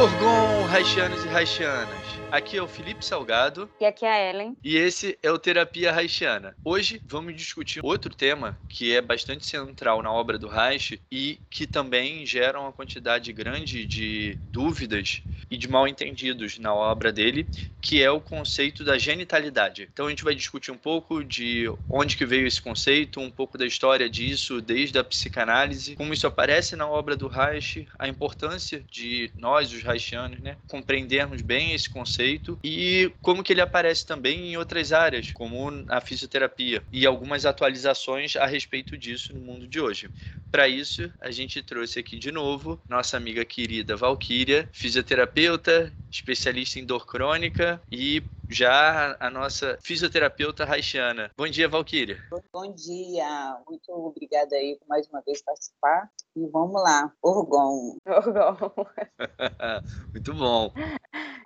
Orgon, Haitianos e Haitianas. Aqui é o Felipe Salgado E aqui é a Ellen. e esse é o Terapia Haitiana. Hoje vamos discutir outro tema que é bastante central na obra do Reich e que também gera uma quantidade grande de dúvidas e de mal entendidos na obra dele, que é o conceito da genitalidade. Então a gente vai discutir um pouco de onde que veio esse conceito, um pouco da história disso, desde a psicanálise, como isso aparece na obra do Reich, a importância de nós, os haitianos, né, compreendermos bem esse conceito e como que ele aparece também em outras áreas, como a fisioterapia, e algumas atualizações a respeito disso no mundo de hoje. Para isso, a gente trouxe aqui de novo nossa amiga querida Valquíria, fisioterapeuta, especialista em dor crônica e já a nossa fisioterapeuta haitiana. Bom dia, Valquíria. Bom dia, muito obrigada aí por mais uma vez participar. E vamos lá, Orgon. Orgon. Muito bom.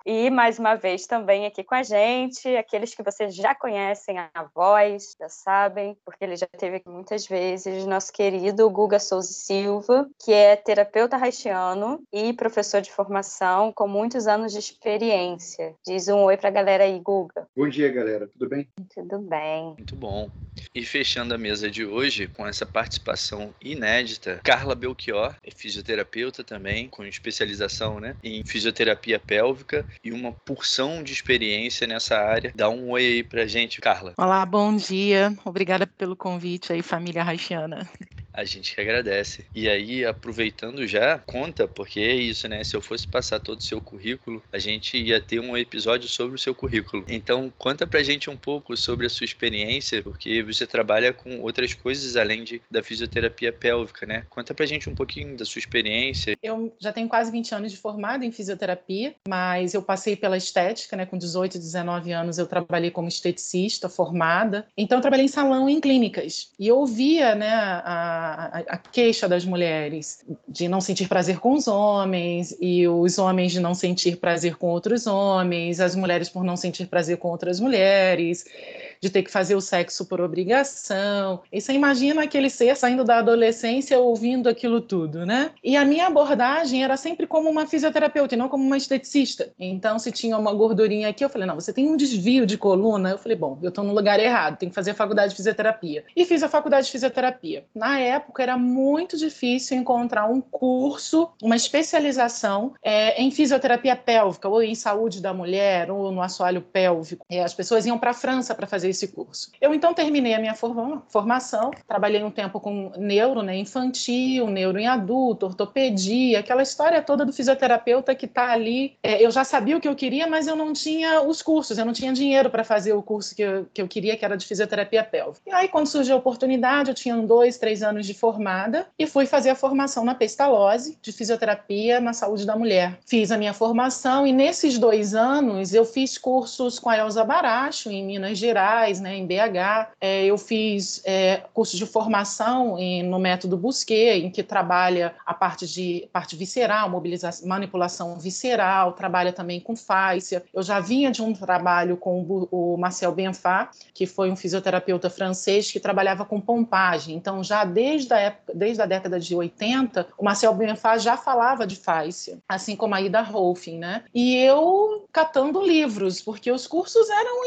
E mais uma vez também aqui com a gente, aqueles que vocês já conhecem a voz, já sabem, porque ele já esteve aqui muitas vezes, nosso querido Guga Souza Silva, que é terapeuta haitiano e professor de formação com muitos anos de experiência. Diz um oi pra galera aí, Guga. Bom dia, galera. Tudo bem? Tudo bem. Muito bom. E fechando a mesa de hoje com essa participação inédita, Carla Belchior, é fisioterapeuta também, com especialização né, em fisioterapia pélvica e uma porção de experiência nessa área. Dá um oi aí pra gente, Carla. Olá, bom dia. Obrigada pelo convite aí, família haitiana. A gente que agradece. E aí, aproveitando já, conta, porque é isso, né? Se eu fosse passar todo o seu currículo, a gente ia ter um episódio sobre o seu currículo. Então, conta pra gente um pouco sobre a sua experiência, porque você trabalha com outras coisas além de, da fisioterapia pélvica, né? Conta pra gente um pouquinho da sua experiência. Eu já tenho quase 20 anos de formada em fisioterapia, mas eu passei pela estética, né? Com 18, 19 anos eu trabalhei como esteticista formada. Então, eu trabalhei em salão e em clínicas. E eu ouvia, né, a, a, queixa das mulheres de não sentir prazer com os homens e os homens de não sentir prazer com outros homens, as mulheres por não sentir prazer com outras mulheres, de ter que fazer o sexo por obrigação. E você imagina aquele ser saindo da adolescência ouvindo aquilo tudo, né? E a minha abordagem era sempre como uma fisioterapeuta e não como uma esteticista. Então, se tinha uma gordurinha aqui, eu falei, não, você tem um desvio de coluna. Eu falei, bom, eu estou no lugar errado, tenho que fazer a faculdade de fisioterapia. E fiz a faculdade de fisioterapia. Na época, era muito difícil encontrar um curso, uma especialização é, em fisioterapia pélvica, ou em saúde da mulher, ou no assoalho pélvico. E as pessoas iam para a França para fazer esse curso. Eu então terminei a minha forma- formação, trabalhei um tempo com neuro, né, infantil, neuro em adulto, ortopedia, aquela história toda do fisioterapeuta que está ali. É, eu já sabia o que eu queria, mas eu não tinha os cursos, eu não tinha dinheiro para fazer o curso que eu, que eu queria, que era de fisioterapia pélvica. E aí, quando surgiu a oportunidade, eu tinha dois, três anos de formada e fui fazer a formação na Pestalozzi, de fisioterapia na saúde da mulher. Fiz a minha formação e nesses dois anos eu fiz cursos com a Elza Baracho, em Minas Gerais, né, em BH. É, eu fiz é, curso de formação em- no método Busquet, em que trabalha a parte de parte visceral, mobilização, manipulação visceral, trabalha também com fáscia. Eu já vinha de um trabalho com o Marcel Benfá, que foi um fisioterapeuta francês que trabalhava com pompagem. Então, já desde a, época, desde a década de 80, o Marcel Benfá já falava de fáscia, assim como a Ida Rolfing, né? E eu catando livros, porque os cursos eram,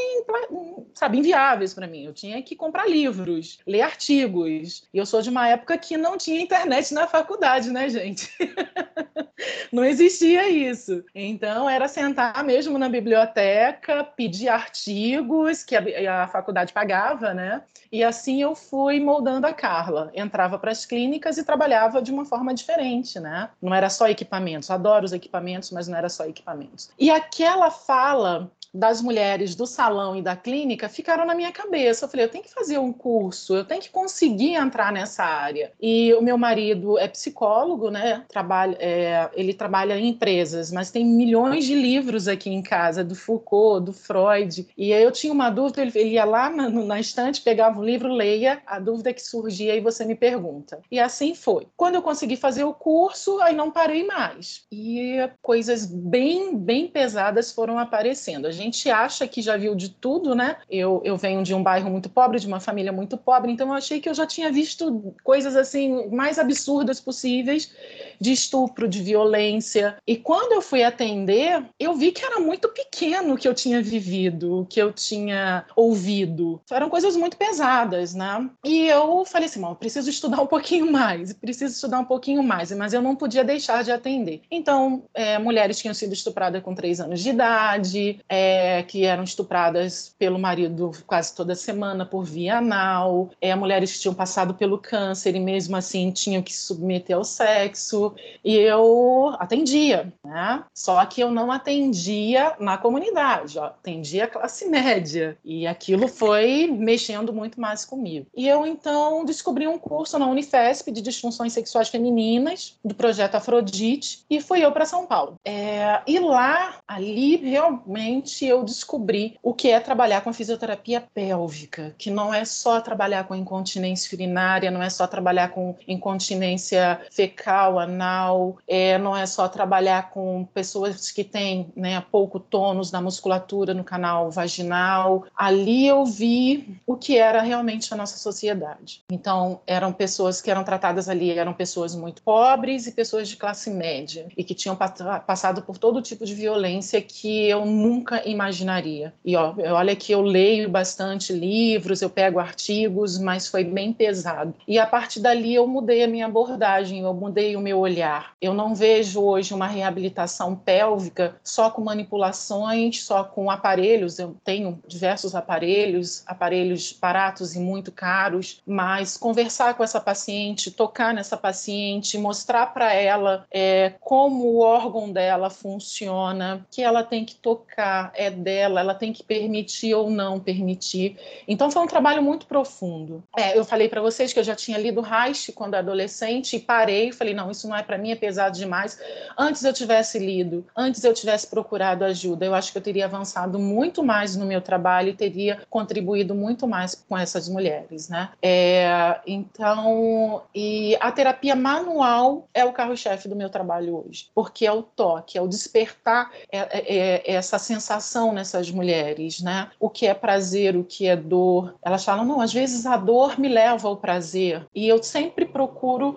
sabe, inviáveis para mim. Eu tinha que comprar livros, ler artigos. E eu sou de uma época que não tinha internet na faculdade, né, gente? não existia isso. Então, era sentar mesmo na biblioteca, pedir artigos que a, a faculdade pagava, né? E assim eu fui moldando a Carla. Entrava para as clínicas e trabalhava de uma forma diferente, né? Não era só equipamentos. Adoro os equipamentos, mas não era só equipamentos. E aquela fala das mulheres do salão e da clínica ficaram na minha cabeça. Eu falei, eu tenho que fazer um curso, eu tenho que conseguir entrar nessa área. E o meu marido é psicólogo, né? Trabalha, é, ele trabalha em empresas, mas tem milhões de livros aqui em casa, do Foucault, do Freud. E aí eu tinha uma dúvida, ele ia lá na, na estante, pegava um livro, leia, a dúvida que surgia e você me pergunta. E assim foi. Quando eu consegui fazer o curso, aí não parei mais. E coisas bem, bem pesadas foram aparecendo. Gente acha que já viu de tudo, né? Eu, eu venho de um bairro muito pobre, de uma família muito pobre, então eu achei que eu já tinha visto coisas assim mais absurdas possíveis de estupro, de violência. E quando eu fui atender, eu vi que era muito pequeno o que eu tinha vivido, o que eu tinha ouvido. Eram coisas muito pesadas, né? E eu falei assim, preciso estudar um pouquinho mais, preciso estudar um pouquinho mais, mas eu não podia deixar de atender. Então, é, mulheres tinham sido estupradas com três anos de idade, é, que eram estupradas pelo marido quase toda semana por via anal, é, mulheres que tinham passado pelo câncer e mesmo assim tinham que se submeter ao sexo, e eu atendia, né? Só que eu não atendia na comunidade, ó, atendia a classe média, e aquilo foi mexendo muito mais comigo. E eu então descobri um curso na Unifesp de disfunções sexuais femininas, do projeto Afrodite, e fui eu para São Paulo. É, e lá, ali, realmente eu descobri o que é trabalhar com fisioterapia pélvica, que não é só trabalhar com incontinência urinária, não é só trabalhar com incontinência fecal, anal, é, não é só trabalhar com pessoas que têm né, pouco tônus na musculatura no canal vaginal. Ali eu vi o que era realmente a nossa sociedade. Então, eram pessoas que eram tratadas ali, eram pessoas muito pobres e pessoas de classe média, e que tinham passado por todo tipo de violência que eu nunca imaginaria. E ó, olha que eu leio bastante livros, eu pego artigos, mas foi bem pesado. E a partir dali eu mudei a minha abordagem, eu mudei o meu olhar. Eu não vejo hoje uma reabilitação pélvica só com manipulações, só com aparelhos. Eu tenho diversos aparelhos, aparelhos baratos e muito caros, mas conversar com essa paciente, tocar nessa paciente, mostrar para ela é, como o órgão dela funciona, que ela tem que tocar, é dela, ela tem que permitir ou não permitir. Então foi um trabalho muito profundo. É, eu falei para vocês que eu já tinha lido Reich quando adolescente e parei, falei não, isso não é para mim, é pesado demais. Antes eu tivesse lido, antes eu tivesse procurado ajuda, eu acho que eu teria avançado muito mais no meu trabalho e teria contribuído muito mais com essas mulheres, né? É, então, e a terapia manual é o carro-chefe do meu trabalho hoje, porque é o toque, é o despertar é, é, é, essa sensação nessas mulheres, né? O que é prazer, o que é dor. Elas falam, não, às vezes a dor me leva ao prazer. E eu sempre procuro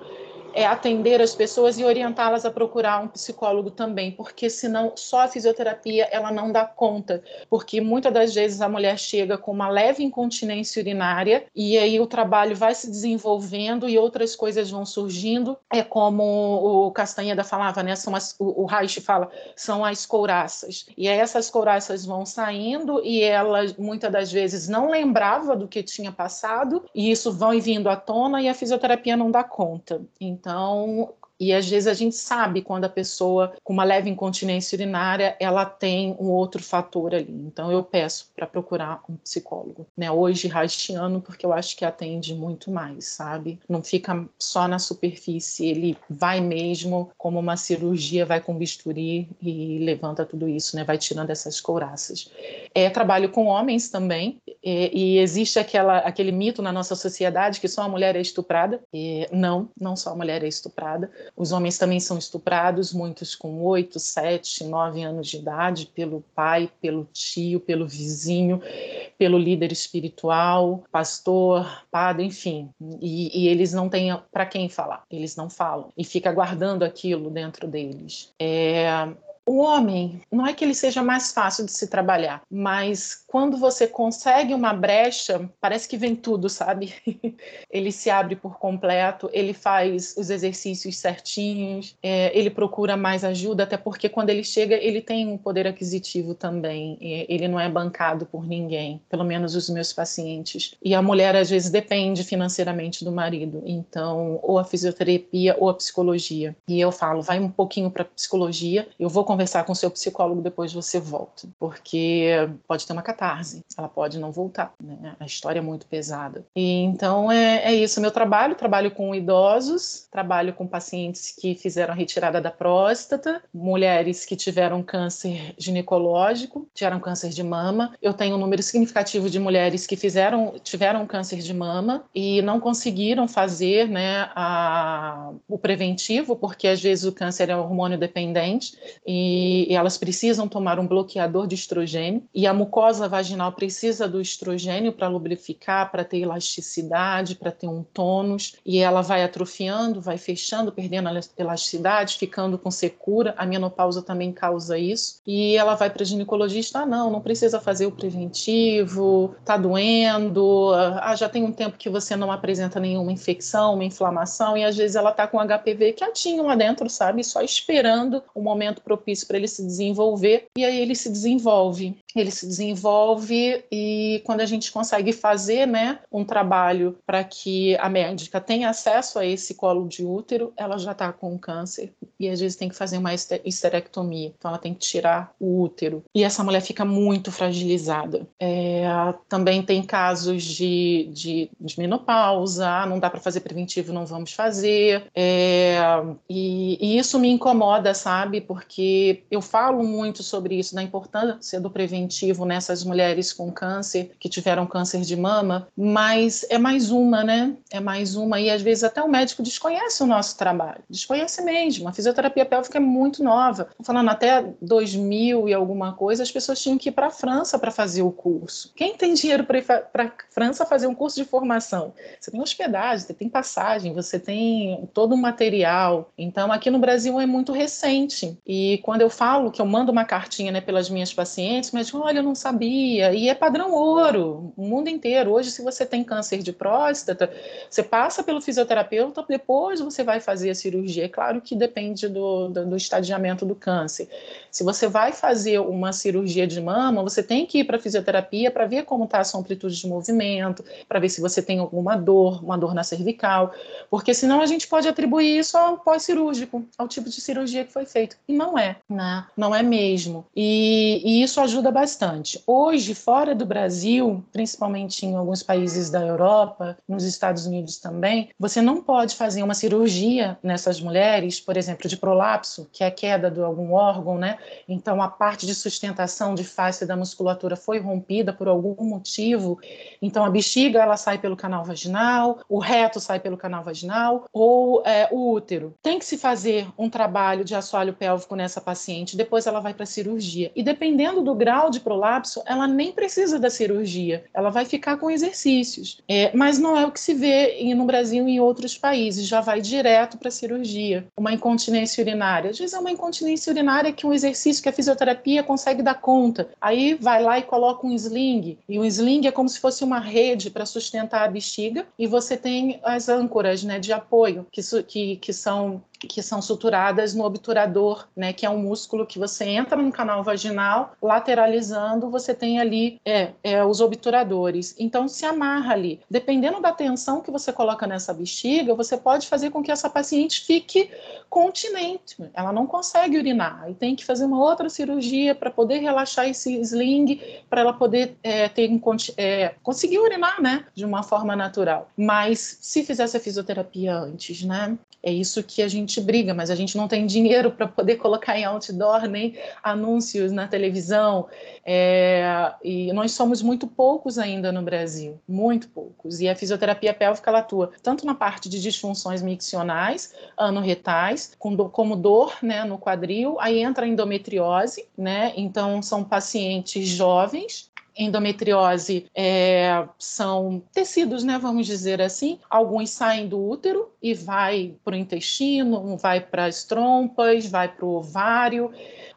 é atender as pessoas e orientá-las a procurar um psicólogo também, porque senão só a fisioterapia ela não dá conta, porque muitas das vezes a mulher chega com uma leve incontinência urinária e aí o trabalho vai se desenvolvendo e outras coisas vão surgindo, é como o Castanheda falava, né, são as, o, o Reich fala, são as couraças, e aí essas couraças vão saindo e ela muitas das vezes não lembrava do que tinha passado e isso vai vindo à tona e a fisioterapia não dá conta. Então, então, e às vezes a gente sabe quando a pessoa com uma leve incontinência urinária, ela tem um outro fator ali. Então eu peço para procurar um psicólogo, né? Hoje haitiano, porque eu acho que atende muito mais, sabe? Não fica só na superfície, ele vai mesmo como uma cirurgia, vai com bisturi e levanta tudo isso, né? Vai tirando essas couraças. É, trabalho com homens também, é, e existe aquela, aquele mito na nossa sociedade que só a mulher é estuprada. E não, não só a mulher é estuprada. Os homens também são estuprados, muitos com 8, 7, 9 anos de idade, pelo pai, pelo tio, pelo vizinho, pelo líder espiritual, pastor, padre, enfim. E, e eles não têm para quem falar, eles não falam. E fica guardando aquilo dentro deles. É, o homem, não é que ele seja mais fácil de se trabalhar, mas quando você consegue uma brecha, parece que vem tudo, sabe? ele se abre por completo, ele faz os exercícios certinhos, é, ele procura mais ajuda, até porque quando ele chega, ele tem um poder aquisitivo também, ele não é bancado por ninguém, pelo menos os meus pacientes. E a mulher, às vezes, depende financeiramente do marido, então, ou a fisioterapia ou a psicologia. E eu falo, vai um pouquinho para psicologia, eu vou conversar conversar com seu psicólogo depois você volta, porque pode ter uma catarse, ela pode não voltar, né? A história é muito pesada. E então é, é isso, meu trabalho, trabalho com idosos, trabalho com pacientes que fizeram a retirada da próstata, mulheres que tiveram câncer ginecológico, tiveram câncer de mama. Eu tenho um número significativo de mulheres que fizeram tiveram câncer de mama e não conseguiram fazer, né, a, o preventivo, porque às vezes o câncer é hormônio dependente e, e elas precisam tomar um bloqueador de estrogênio. E a mucosa vaginal precisa do estrogênio para lubrificar, para ter elasticidade, para ter um tônus. E ela vai atrofiando, vai fechando, perdendo a elasticidade, ficando com secura. A menopausa também causa isso. E ela vai para ginecologista, ah, não, não precisa fazer o preventivo, tá doendo, ah, já tem um tempo que você não apresenta nenhuma infecção, uma inflamação. E às vezes ela tá com HPV quietinho lá dentro, sabe, só esperando o momento propício para ele se desenvolver e aí ele se desenvolve. Ele se desenvolve e quando a gente consegue fazer, né, um trabalho para que a médica tenha acesso a esse colo de útero, ela já está com câncer e às vezes tem que fazer uma histerectomia, então ela tem que tirar o útero e essa mulher fica muito fragilizada. É, também tem casos de, de, de menopausa, ah, não dá para fazer preventivo, não vamos fazer, é, e, e isso me incomoda, sabe, porque eu falo muito sobre isso, da importância do preventivo nessas mulheres com câncer, que tiveram câncer de mama, mas é mais uma, né? É mais uma, e às vezes até o médico desconhece o nosso trabalho, desconhece mesmo. A fisioterapia pélvica é muito nova. Tô falando até 2000 e alguma coisa, as pessoas tinham que ir para a França para fazer o curso. Quem tem dinheiro para ir para a França fazer um curso de formação? Você tem hospedagem, você tem passagem, você tem todo o material. Então, aqui no Brasil é muito recente. E quando eu falo que eu mando uma cartinha né, pelas minhas pacientes, mas olha, eu não sabia. E é padrão ouro, o mundo inteiro. Hoje, se você tem câncer de próstata, você passa pelo fisioterapeuta, depois você vai fazer a cirurgia. É claro que depende do, do, do estadiamento do câncer. Se você vai fazer uma cirurgia de mama, você tem que ir para a fisioterapia para ver como está a sua amplitude de movimento, para ver se você tem alguma dor, uma dor na cervical, porque senão a gente pode atribuir isso ao pós-cirúrgico, ao tipo de cirurgia que foi feito. E não é, né? Não é mesmo. E, e isso ajuda bastante. Hoje, fora do Brasil, principalmente em alguns países da Europa, nos Estados Unidos também, você não pode fazer uma cirurgia nessas mulheres, por exemplo, de prolapso, que é a queda de algum órgão, né? Então a parte de sustentação de face da musculatura foi rompida por algum motivo. Então a bexiga ela sai pelo canal vaginal, o reto sai pelo canal vaginal ou é, o útero. Tem que se fazer um trabalho de assoalho pélvico nessa. Depois ela vai para a cirurgia. E dependendo do grau de prolapso, ela nem precisa da cirurgia. Ela vai ficar com exercícios. É, mas não é o que se vê no Brasil e em outros países. Já vai direto para a cirurgia. Uma incontinência urinária. Às vezes é uma incontinência urinária que um exercício que a fisioterapia consegue dar conta. Aí vai lá e coloca um sling. E o sling é como se fosse uma rede para sustentar a bexiga. E você tem as âncoras né, de apoio, que, que, que são que são suturadas no obturador, né, que é um músculo que você entra no canal vaginal, lateralizando, você tem ali é, é, os obturadores. Então se amarra ali. Dependendo da tensão que você coloca nessa bexiga, você pode fazer com que essa paciente fique continente. Ela não consegue urinar e tem que fazer uma outra cirurgia para poder relaxar esse sling, para ela poder é, ter é, conseguir urinar, né, de uma forma natural. Mas se fizesse a fisioterapia antes, né, é isso que a gente briga, mas a gente não tem dinheiro para poder colocar em outdoor nem anúncios na televisão. É, e nós somos muito poucos ainda no Brasil, muito poucos. E a fisioterapia pélvica ela atua tanto na parte de disfunções miccionais, anorretais, como dor né, no quadril, aí entra a endometriose, né? Então são pacientes jovens endometriose é, são tecidos, né, vamos dizer assim. Alguns saem do útero e vai para o intestino, vai para as trompas, vai para o ovário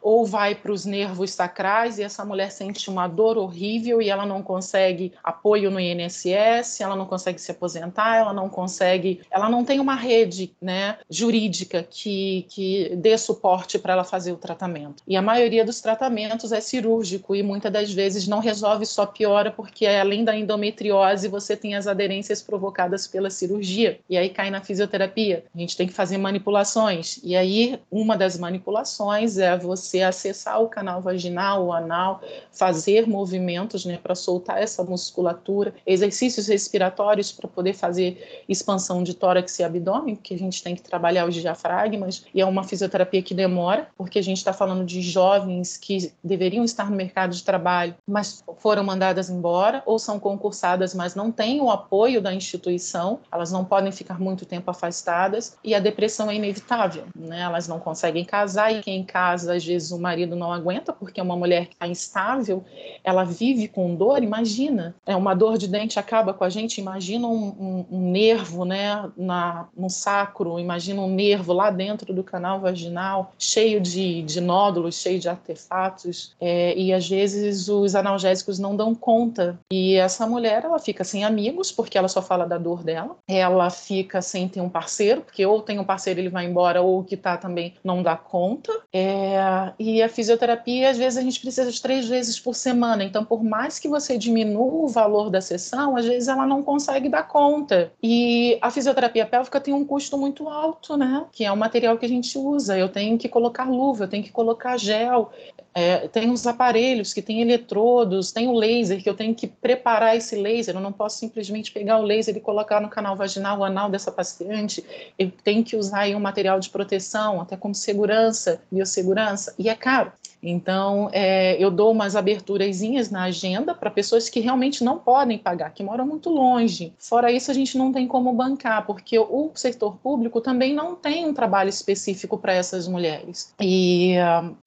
ou vai para os nervos sacrais e essa mulher sente uma dor horrível e ela não consegue apoio no INSS, ela não consegue se aposentar, ela não consegue, ela não tem uma rede, né, jurídica que, que dê suporte para ela fazer o tratamento. E a maioria dos tratamentos é cirúrgico e muitas das vezes não resolve, só piora porque além da endometriose você tem as aderências provocadas pela cirurgia. E aí cai na fisioterapia. Fisioterapia, a gente tem que fazer manipulações. E aí, uma das manipulações é você acessar o canal vaginal, o anal, fazer movimentos né, para soltar essa musculatura, exercícios respiratórios para poder fazer expansão de tórax e abdômen, porque a gente tem que trabalhar os diafragmas, e é uma fisioterapia que demora, porque a gente está falando de jovens que deveriam estar no mercado de trabalho, mas foram mandadas embora, ou são concursadas, mas não têm o apoio da instituição, elas não podem ficar muito tempo afastadas, e a depressão é inevitável, né? Elas não conseguem casar, e quem casa, às vezes o marido não aguenta, porque é uma mulher que está instável, ela vive com dor, imagina, é uma dor de dente acaba com a gente, imagina um, um, um nervo, né, na, no sacro, imagina um nervo lá dentro do canal vaginal, cheio de, de nódulos, cheio de artefatos, é, e às vezes os analgésicos não dão conta, e essa mulher, ela fica sem amigos, porque ela só fala da dor dela, ela fica sem ter um parceiro, porque ou tem um parceiro ele vai embora, ou o que está também não dá conta, é, e a fisioterapia, às vezes a gente precisa de três vezes por semana, então por mais que você diminua o valor da sessão, às vezes ela não consegue dar conta, e a fisioterapia pélvica tem um custo muito alto, né, que é o material que a gente usa, eu tenho que colocar luva, eu tenho que colocar gel, é, tem os aparelhos que tem eletrodos, tem o laser, que eu tenho que preparar esse laser, eu não posso simplesmente pegar o laser e colocar no canal vaginal, anal dessa paciente, eu tenho que usar aí um material de proteção, até como segurança, biossegurança, e é caro. Então, é, eu dou umas aberturazinhas na agenda para pessoas que realmente não podem pagar, que moram muito longe. Fora isso, a gente não tem como bancar, porque o setor público também não tem um trabalho específico para essas mulheres. E,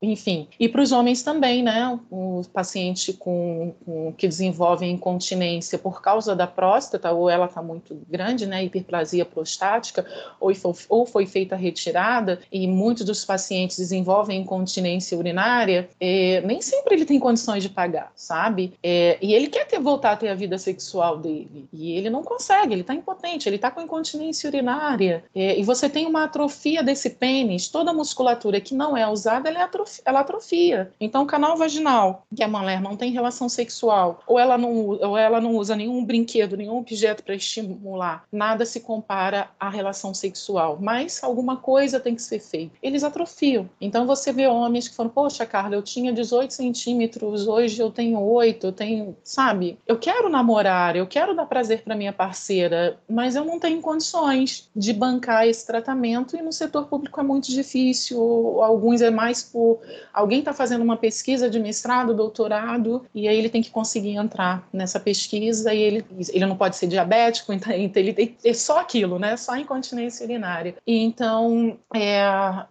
enfim, e para os homens também, né? O paciente com, com, que desenvolve incontinência por causa da próstata, ou ela está muito grande, né? Hiperplasia prostática, ou ou foi feita retirada, e muitos dos pacientes desenvolvem incontinência urinária é, nem sempre ele tem condições de pagar, sabe? É, e ele quer ter, voltar a ter a vida sexual dele. E ele não consegue, ele está impotente, ele está com incontinência urinária. É, e você tem uma atrofia desse pênis, toda a musculatura que não é usada, ela, é atrofia, ela atrofia. Então, o canal vaginal, que a mulher não tem relação sexual, ou ela não, ou ela não usa nenhum brinquedo, nenhum objeto para estimular, nada se compara à relação sexual. Mas alguma coisa tem que ser feita. Eles atrofiam. Então, você vê homens que falam, poxa, Carla, eu tinha 18 centímetros, hoje eu tenho 8, eu tenho, sabe? Eu quero namorar, eu quero dar prazer para minha parceira, mas eu não tenho condições de bancar esse tratamento e no setor público é muito difícil. Alguns é mais por alguém está fazendo uma pesquisa de mestrado, doutorado, e aí ele tem que conseguir entrar nessa pesquisa e ele, ele não pode ser diabético, então ele tem é só aquilo, né? Só incontinência urinária. E então é,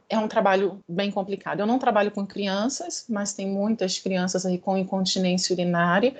é um trabalho bem complicado. Eu não trabalho com crianças crianças, mas tem muitas crianças aí com incontinência urinária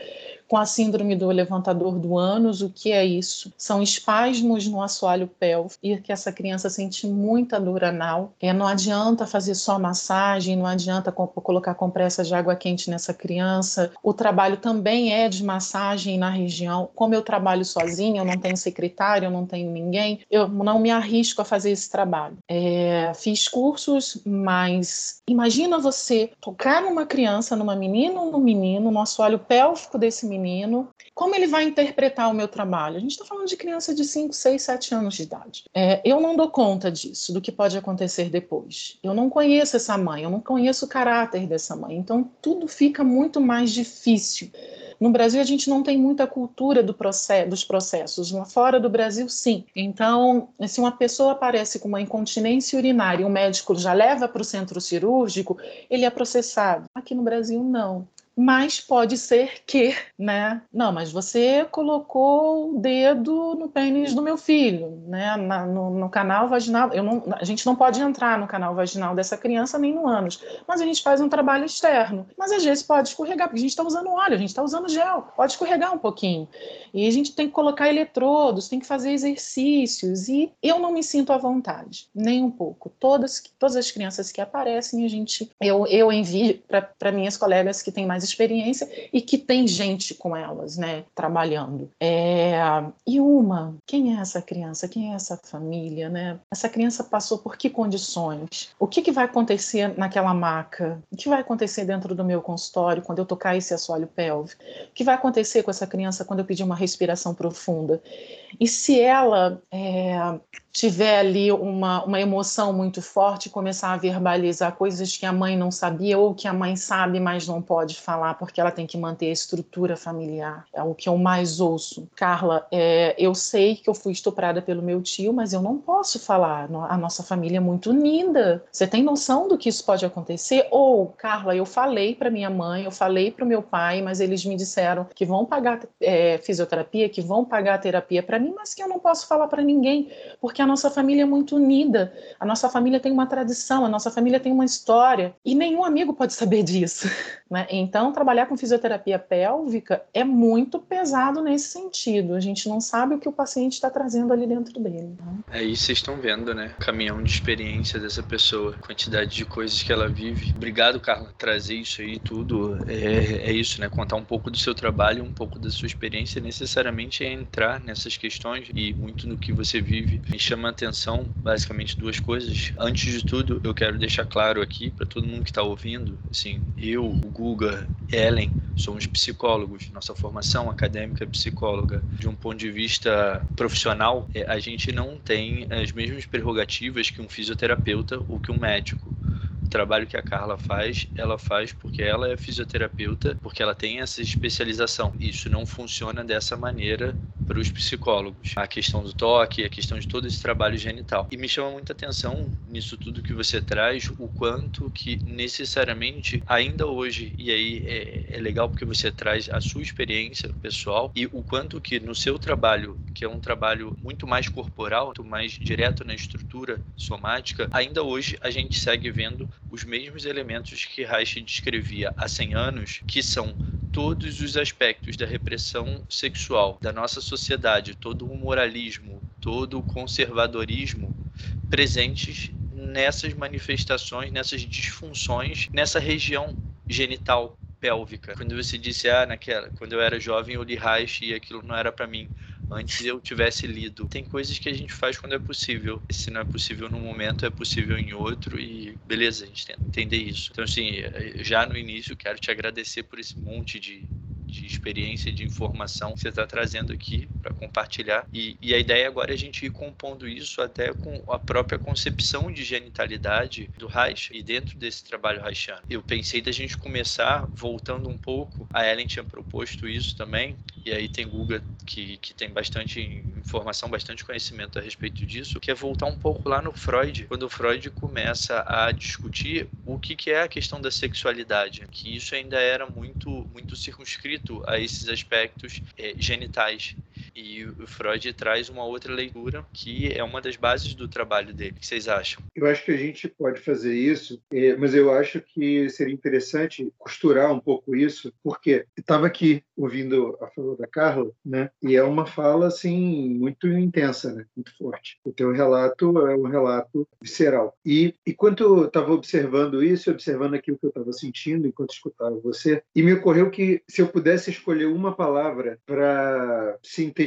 com a síndrome do levantador do ânus. O que é isso? São espasmos no assoalho pélvico e que essa criança sente muita dor anal. É, não adianta fazer só massagem, não adianta colocar compressas de água quente nessa criança. O trabalho também é de massagem na região. Como eu trabalho sozinha, eu não tenho secretário, eu não tenho ninguém, eu não me arrisco a fazer esse trabalho. É, fiz cursos, mas imagina você tocar numa criança, numa menina ou num menino, no assoalho pélvico desse menino menino, como ele vai interpretar o meu trabalho? A gente está falando de criança de 5, 6, 7 anos de idade. É, eu não dou conta disso, do que pode acontecer depois. Eu não conheço essa mãe, eu não conheço o caráter dessa mãe, então tudo fica muito mais difícil. No Brasil, a gente não tem muita cultura do processo, dos processos. Lá fora do Brasil, sim. Então, se uma pessoa aparece com uma incontinência urinária e o médico já leva para o centro cirúrgico, ele é processado. Aqui no Brasil, não mas pode ser que, né? Não, mas você colocou o dedo no pênis do meu filho, né? Na, no, no, canal vaginal. Eu não, a gente não pode entrar no canal vaginal dessa criança nem no ânus, mas a gente faz um trabalho externo. Mas às vezes pode escorregar, porque a gente está usando óleo, a gente está usando gel, pode escorregar um pouquinho. E a gente tem que colocar eletrodos, tem que fazer exercícios. E eu não me sinto à vontade, nem um pouco. Todas, todas as crianças que aparecem, a gente, eu, eu envio para minhas colegas que têm mais experiência e que tem gente com elas, né, trabalhando. É... E uma, quem é essa criança? Quem é essa família, né? Essa criança passou por que condições? O que, que vai acontecer naquela maca? O que vai acontecer dentro do meu consultório quando eu tocar esse assoalho pélvico? O que vai acontecer com essa criança quando eu pedir uma respiração profunda? E se ela é, tiver ali uma, uma emoção muito forte, começar a verbalizar coisas que a mãe não sabia ou que a mãe sabe, mas não pode falar porque ela tem que manter a estrutura familiar. É o que eu mais ouço. Carla, é, eu sei que eu fui estuprada pelo meu tio, mas eu não posso falar. A nossa família é muito unida. Você tem noção do que isso pode acontecer? Ou, Carla, eu falei para minha mãe, eu falei para o meu pai, mas eles me disseram que vão pagar é, fisioterapia, que vão pagar terapia para mim, mas que eu não posso falar para ninguém, porque a nossa família é muito unida, a nossa família tem uma tradição, a nossa família tem uma história, e nenhum amigo pode saber disso. Né? Então, trabalhar com fisioterapia pélvica é muito pesado nesse sentido. A gente não sabe o que o paciente está trazendo ali dentro dele. Né? Aí vocês estão vendo, né? O caminhão de experiência dessa pessoa, quantidade de coisas que ela vive. Obrigado, Carla, trazer isso aí tudo. É, é isso, né? Contar um pouco do seu trabalho, um pouco da sua experiência, necessariamente é entrar nessas questões e muito no que você vive. Me chama a atenção, basicamente, duas coisas. Antes de tudo, eu quero deixar claro aqui para todo mundo que está ouvindo, assim, eu, o Guga, Ellen, somos psicólogos. Nossa formação acadêmica é psicóloga. De um ponto de vista profissional, é, a gente não tem as mesmas prerrogativas que um fisioterapeuta ou que um médico o trabalho que a Carla faz, ela faz porque ela é fisioterapeuta, porque ela tem essa especialização. Isso não funciona dessa maneira para os psicólogos. A questão do toque, a questão de todo esse trabalho genital. E me chama muita atenção nisso tudo que você traz, o quanto que necessariamente, ainda hoje, e aí é, é legal porque você traz a sua experiência pessoal e o quanto que no seu trabalho, que é um trabalho muito mais corporal, muito mais direto na estrutura somática, ainda hoje a gente segue vendo os mesmos elementos que Reich descrevia há 100 anos, que são todos os aspectos da repressão sexual da nossa sociedade, todo o moralismo, todo o conservadorismo presentes nessas manifestações, nessas disfunções, nessa região genital pélvica. Quando você disse, ah, naquela, quando eu era jovem eu li Reich e aquilo não era para mim antes eu tivesse lido. Tem coisas que a gente faz quando é possível. Se não é possível num momento, é possível em outro e beleza, a gente tenta entender isso. Então, assim, já no início, quero te agradecer por esse monte de, de experiência, de informação que você está trazendo aqui para compartilhar. E, e, a ideia agora é a gente ir compondo isso até com a própria concepção de genitalidade do Reich e dentro desse trabalho reichiano. Eu pensei da gente começar voltando um pouco, a Ellen tinha proposto isso também, e aí tem Guga que, que tem bastante informação, bastante conhecimento a respeito disso, que é voltar um pouco lá no Freud, quando o Freud começa a discutir o que, que é a questão da sexualidade, que isso ainda era muito, muito circunscrito a esses aspectos é, genitais. E o Freud traz uma outra leitura que é uma das bases do trabalho dele. O que vocês acham? Eu acho que a gente pode fazer isso, é, mas eu acho que seria interessante costurar um pouco isso, porque estava aqui ouvindo a fala da Carla, né? E é uma fala assim muito intensa, né? Muito forte. O teu relato é um relato visceral. E enquanto eu estava observando isso, observando aquilo que eu estava sentindo enquanto escutava você, e me ocorreu que se eu pudesse escolher uma palavra para sintetizar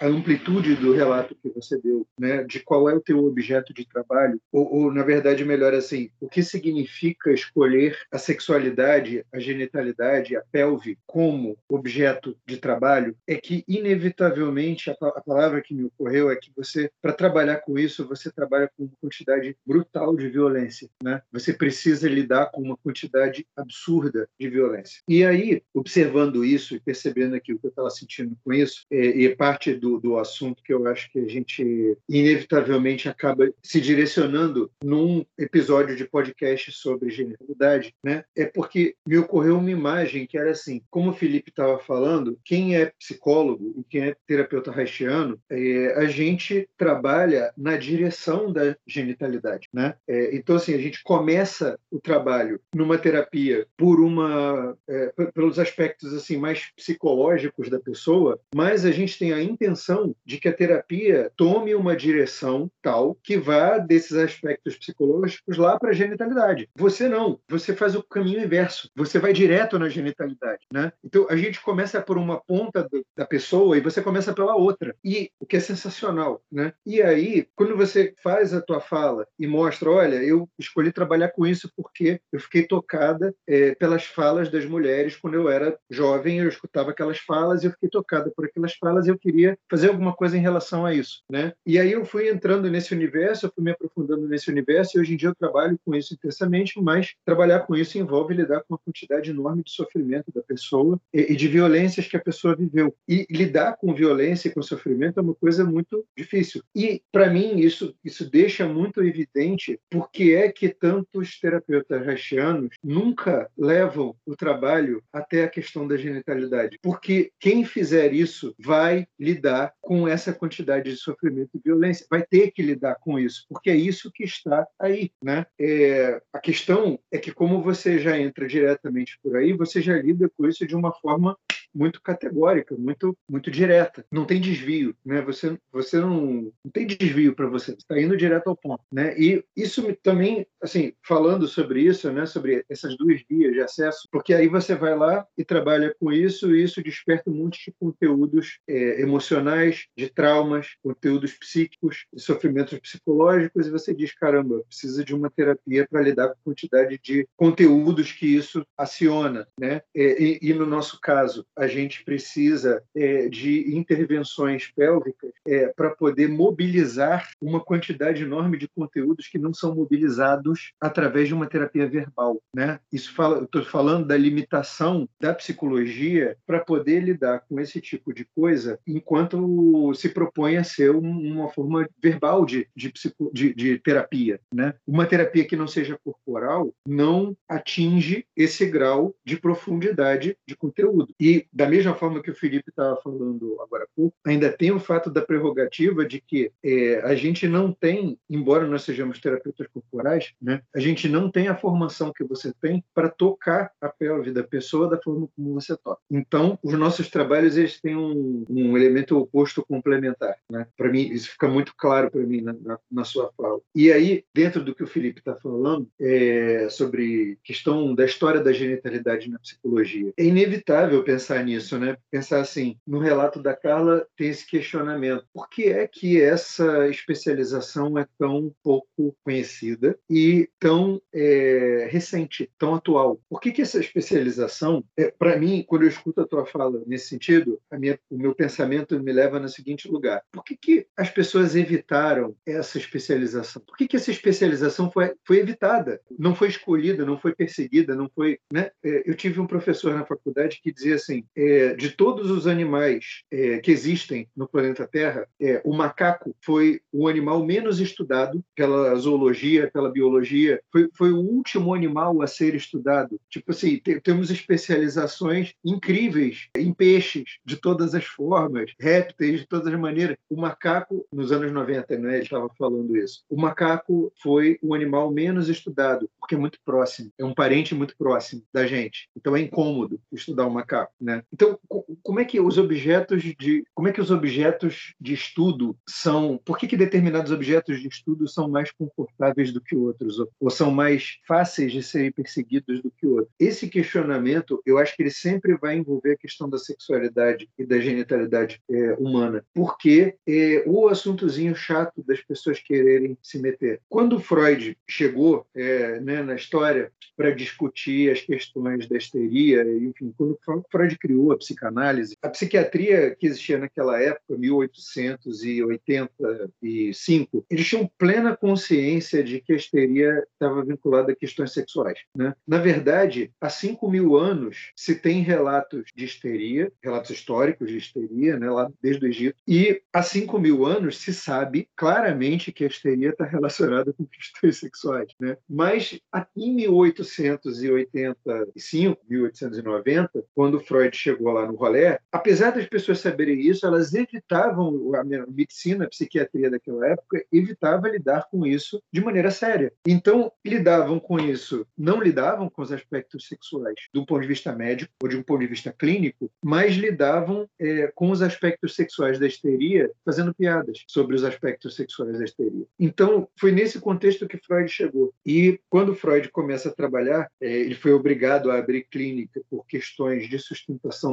a amplitude do relato que você deu, né? De qual é o teu objeto de trabalho, ou, ou na verdade melhor assim, o que significa escolher a sexualidade, a genitalidade, a pelve como objeto de trabalho é que, inevitavelmente, a, a palavra que me ocorreu é que você, para trabalhar com isso, você trabalha com uma quantidade brutal de violência. Né? Você precisa lidar com uma quantidade absurda de violência. E aí, observando isso e percebendo aqui o que eu estava sentindo com isso, é, e parte do, do assunto que eu acho que a gente, inevitavelmente, acaba se direcionando num episódio de podcast sobre genitalidade, né? é porque me ocorreu uma imagem que era assim, como o Felipe estava falando, quem é psicólogo e quem é terapeuta haitiano, é, a gente trabalha na direção da genitalidade, né? É, então, assim, a gente começa o trabalho numa terapia por uma, é, pelos aspectos assim mais psicológicos da pessoa, mas a gente gente tem a intenção de que a terapia tome uma direção tal que vá desses aspectos psicológicos lá para a genitalidade. Você não, você faz o caminho inverso, você vai direto na genitalidade, né? Então a gente começa por uma ponta da pessoa e você começa pela outra. E o que é sensacional, né? E aí, quando você faz a tua fala e mostra, olha, eu escolhi trabalhar com isso porque eu fiquei tocada é, pelas falas das mulheres quando eu era jovem, eu escutava aquelas falas e eu fiquei tocada por aquelas falas e eu queria fazer alguma coisa em relação a isso, né? E aí eu fui entrando nesse universo, eu fui me aprofundando nesse universo e hoje em dia eu trabalho com isso intensamente, mas trabalhar com isso envolve lidar com uma quantidade enorme de sofrimento da pessoa e de violências que a pessoa viveu. E lidar com violência e com sofrimento é uma coisa muito difícil. E para mim isso isso deixa muito evidente porque é que tantos terapeutas haitianos nunca levam o trabalho até a questão da genitalidade, porque quem fizer isso vai lidar com essa quantidade de sofrimento e violência, vai ter que lidar com isso, porque é isso que está aí, né? É, a questão é que como você já entra diretamente por aí, você já lida com isso de uma forma muito categórica, muito muito direta. Não tem desvio, né? Você você não, não tem desvio para você. Está indo direto ao ponto, né? E isso também, assim, falando sobre isso, né? Sobre essas duas vias de acesso, porque aí você vai lá e trabalha com isso e isso desperta um monte de conteúdos é, emocionais, de traumas, conteúdos psíquicos, de sofrimentos psicológicos e você diz caramba, precisa de uma terapia para lidar com a quantidade de conteúdos que isso aciona, né? É, e, e no nosso caso a gente precisa é, de intervenções pélvicas é, para poder mobilizar uma quantidade enorme de conteúdos que não são mobilizados através de uma terapia verbal. Né? Isso fala, estou falando da limitação da psicologia para poder lidar com esse tipo de coisa enquanto se propõe a ser uma forma verbal de, de, psico, de, de terapia. Né? Uma terapia que não seja corporal não atinge esse grau de profundidade de conteúdo. E da mesma forma que o Felipe estava falando agora há pouco, ainda tem o fato da prerrogativa de que é, a gente não tem, embora nós sejamos terapeutas corporais, né, a gente não tem a formação que você tem para tocar a pelve da pessoa da forma como você toca. Então, os nossos trabalhos eles têm um, um elemento oposto complementar. Né? Para mim, isso fica muito claro para mim na, na, na, sua fala. E aí, dentro do que o Felipe está falando é, sobre questão da história da genitalidade na psicologia, é inevitável pensar nisso, né? Pensar assim, no relato da Carla tem esse questionamento: por que é que essa especialização é tão pouco conhecida e tão é, recente, tão atual? Por que que essa especialização, é, para mim, quando eu escuto a tua fala nesse sentido, minha, o meu pensamento me leva no seguinte lugar: por que que as pessoas evitaram essa especialização? Por que que essa especialização foi, foi evitada? Não foi escolhida, não foi perseguida, não foi, né? É, eu tive um professor na faculdade que dizia assim: é, de todos os animais é, que existem no planeta Terra, é, o macaco foi o animal menos estudado pela zoologia, pela biologia, foi, foi o último animal a ser estudado. Tipo assim, te, temos especializações incríveis em peixes de todas as formas, répteis de todas as maneiras. O macaco, nos anos 90, né, ele estava falando isso, o macaco foi o animal menos estudado, porque é muito próximo, é um parente muito próximo da gente. Então é incômodo estudar o macaco, né? Então, como é que os objetos de como é que os objetos de estudo são? Por que, que determinados objetos de estudo são mais confortáveis do que outros ou, ou são mais fáceis de serem perseguidos do que outros? Esse questionamento, eu acho que ele sempre vai envolver a questão da sexualidade e da genitalidade é, humana, porque é, o assuntozinho chato das pessoas quererem se meter. Quando Freud chegou é, né, na história para discutir as questões da histeria, enfim, quando Freud criou a psicanálise, a psiquiatria que existia naquela época, 1885, eles tinham plena consciência de que a histeria estava vinculada a questões sexuais. Né? Na verdade, há 5 mil anos se tem relatos de histeria, relatos históricos de histeria, né, lá desde o Egito, e há 5 mil anos se sabe claramente que a histeria está relacionada com questões sexuais. Né? Mas em 1885, 1890, quando Freud Freud chegou lá no rolê, apesar das pessoas saberem isso, elas evitavam a medicina, a psiquiatria daquela época, evitava lidar com isso de maneira séria. Então, lidavam com isso, não lidavam com os aspectos sexuais do ponto de vista médico ou de um ponto de vista clínico, mas lidavam é, com os aspectos sexuais da histeria, fazendo piadas sobre os aspectos sexuais da histeria. Então, foi nesse contexto que Freud chegou. E quando Freud começa a trabalhar, é, ele foi obrigado a abrir clínica por questões de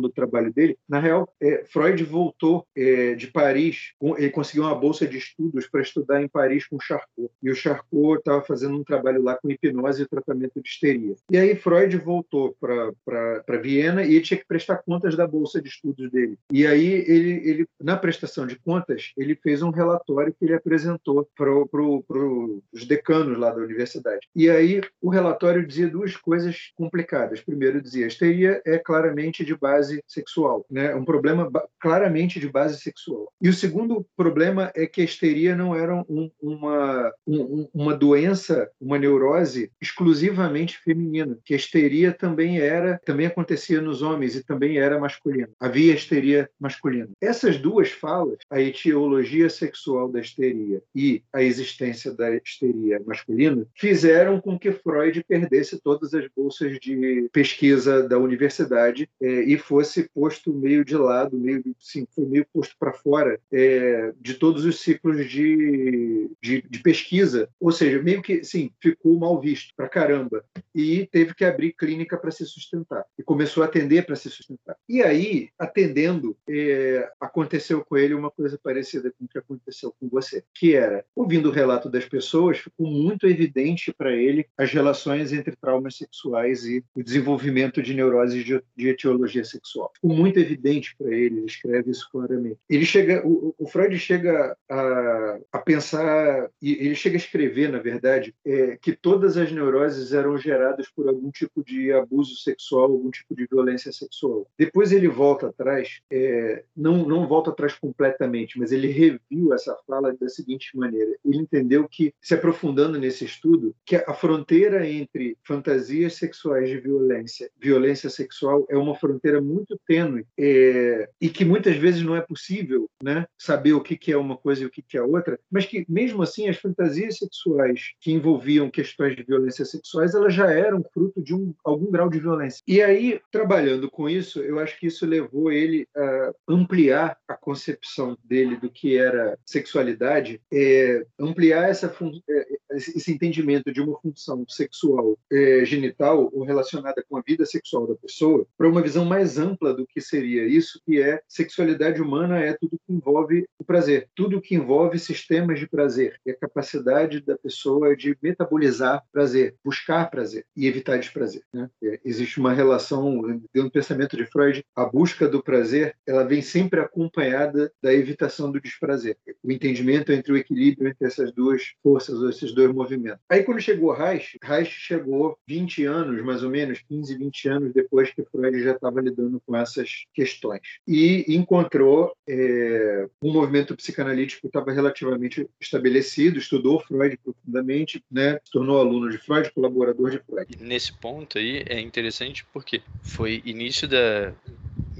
do trabalho dele. Na real, é, Freud voltou é, de Paris, ele conseguiu uma bolsa de estudos para estudar em Paris com Charcot. E o Charcot estava fazendo um trabalho lá com hipnose e tratamento de histeria. E aí Freud voltou para Viena e ele tinha que prestar contas da bolsa de estudos dele. E aí ele, ele na prestação de contas, ele fez um relatório que ele apresentou para pro, pro os decanos lá da universidade. E aí o relatório dizia duas coisas complicadas. Primeiro dizia, a histeria é claramente de base sexual, né? Um problema claramente de base sexual. E o segundo problema é que a histeria não era um, uma, um, uma doença, uma neurose exclusivamente feminina, que a histeria também era, também acontecia nos homens e também era masculina. Havia histeria masculina. Essas duas falas, a etiologia sexual da histeria e a existência da histeria masculina, fizeram com que Freud perdesse todas as bolsas de pesquisa da universidade é, e fosse posto meio de lado, meio, foi meio posto para fora é, de todos os ciclos de, de, de, pesquisa, ou seja, meio que, sim, ficou mal visto para caramba. E teve que abrir clínica para se sustentar. E começou a atender para se sustentar. E aí, atendendo, é, aconteceu com ele uma coisa parecida com o que aconteceu com você, que era, ouvindo o relato das pessoas, ficou muito evidente para ele as relações entre traumas sexuais e o desenvolvimento de neuroses de, de etiologia sexual. Ficou muito evidente para ele, ele escreve isso claramente. Ele chega, o, o Freud chega a, a, pensar, ele chega a escrever, na verdade, é, que todas as neuroses eram geradas por algum tipo de abuso sexual, algum tipo de violência sexual. Depois ele volta atrás, é, não, não volta atrás completamente, mas ele reviu essa fala da seguinte maneira: ele entendeu que, se aprofundando nesse estudo, que a fronteira entre fantasias sexuais de violência, violência sexual, é uma fronteira muito tênue é, e que muitas vezes não é possível né, saber o que, que é uma coisa e o que, que é outra, mas que, mesmo assim, as fantasias sexuais que envolviam questões de violência sexuais, elas já eram fruto de um, algum grau de violência. E aí, trabalhando com isso, eu acho que isso levou ele a ampliar a concepção dele do que era sexualidade, é, ampliar essa, é, esse entendimento de uma função sexual é, genital ou relacionada com a vida sexual da pessoa para uma visão mais ampla do que seria isso, que é sexualidade humana é tudo que envolve o prazer, tudo que envolve sistemas de prazer e a capacidade da pessoa de metabolizar prazer, buscar prazer e evitar desprazer. Né? É, existe uma relação, dentro do pensamento de Freud, a busca do prazer ela vem sempre acompanhada da evitação do desprazer. O entendimento entre o equilíbrio entre essas duas forças, ou esses dois movimentos. Aí, quando chegou Reich, Reich chegou 20 anos, mais ou menos, 15, 20 anos depois que Freud já estava lidando com essas questões. E encontrou é, um movimento psicanalítico que estava relativamente estabelecido, estudou Freud profundamente, né, se tornou aluno de Freud, colaborador de Freud. Nesse ponto aí é interessante porque foi início da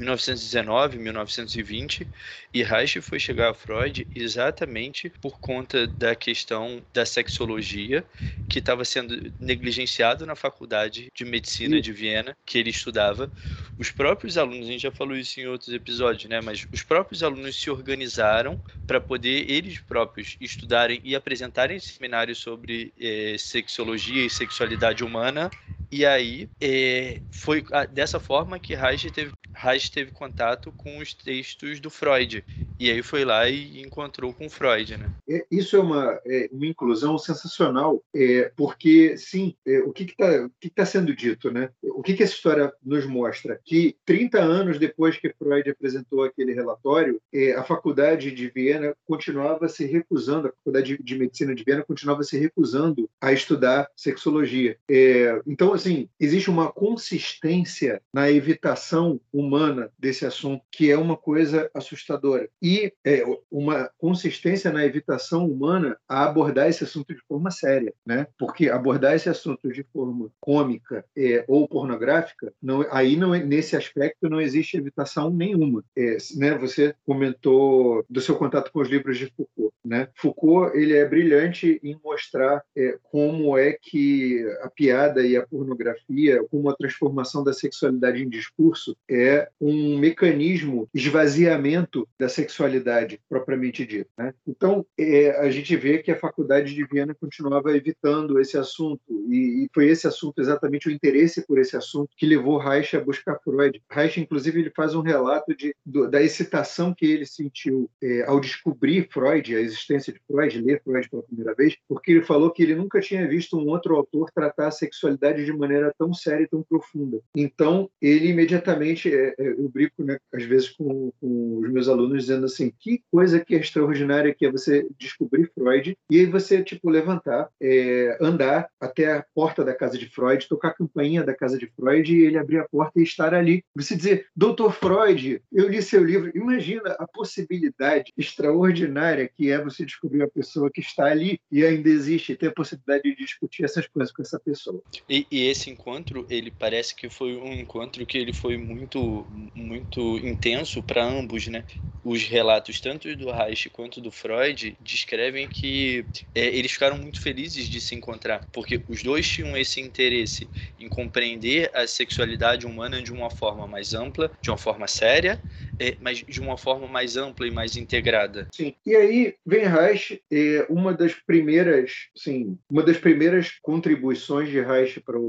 1919, 1920, e Reich foi chegar a Freud exatamente por conta da questão da sexologia, que estava sendo negligenciado na faculdade de medicina de Viena, que ele estudava. Os próprios alunos, a gente já falou isso em outros episódios, né? Mas os próprios alunos se organizaram para poder eles próprios estudarem e apresentarem seminários sobre eh, sexologia e sexualidade humana e aí é, foi dessa forma que Reich teve, Reich teve contato com os textos do Freud. E aí foi lá e encontrou com Freud, né? É, isso é uma, é, uma inclusão sensacional, é, porque, sim, é, o que está tá sendo dito, né? O que, que essa história nos mostra? Que 30 anos depois que Freud apresentou aquele relatório, é, a faculdade de Viena continuava se recusando, a faculdade de, de medicina de Viena continuava se recusando a estudar sexologia. É, então, assim, existe uma consistência na evitação humana desse assunto que é uma coisa assustadora. E é, uma consistência na evitação humana a abordar esse assunto de forma séria, né? Porque abordar esse assunto de forma cômica é, ou pornográfica, não, aí não, nesse aspecto não existe evitação nenhuma. É, né, você comentou do seu contato com os livros de Foucault. Né? Foucault ele é brilhante em mostrar é, como é que a piada e a pornografia, como a transformação da sexualidade em discurso, é um mecanismo esvaziamento da sexualidade propriamente dita. Né? Então, é, a gente vê que a faculdade de Viena continuava evitando esse assunto, e, e, foi esse assunto, exatamente o interesse por esse assunto, que levou Reich a buscar Freud. Reich, inclusive, ele faz um relato de, do, da excitação que ele sentiu é, ao descobrir Freud, a existência de Freud, ler Freud pela primeira vez, porque ele falou que ele nunca tinha visto um outro autor tratar a sexualidade de maneira tão séria e tão profunda. Então, ele imediatamente, é, é, eu brinco né, às vezes com, com os meus alunos dizendo assim, que coisa que é extraordinária que é você descobrir Freud e aí você tipo levantar, é, andar até a porta da casa de Freud, tocar a campainha da casa de Freud e ele abrir a porta e estar ali. Você dizer, doutor Freud, eu li seu livro. Imagina a possibilidade extraordinária que é você descobrir uma pessoa que está ali e ainda existe, ter a possibilidade de discutir essas coisas com essa pessoa. E, e esse encontro, ele parece que foi um encontro que ele foi muito, muito intenso para ambos, né? Os relatos, tanto do Reich quanto do Freud, descrevem que é, eles ficaram muito felizes de se encontrar, porque os dois tinham esse interesse em compreender a sexualidade humana de uma forma mais ampla, de uma forma séria, é, mas de uma forma mais ampla e mais integrada. Sim. E aí vem Reich, é, uma das primeiras, sim, uma das primeiras contribuições de Reich para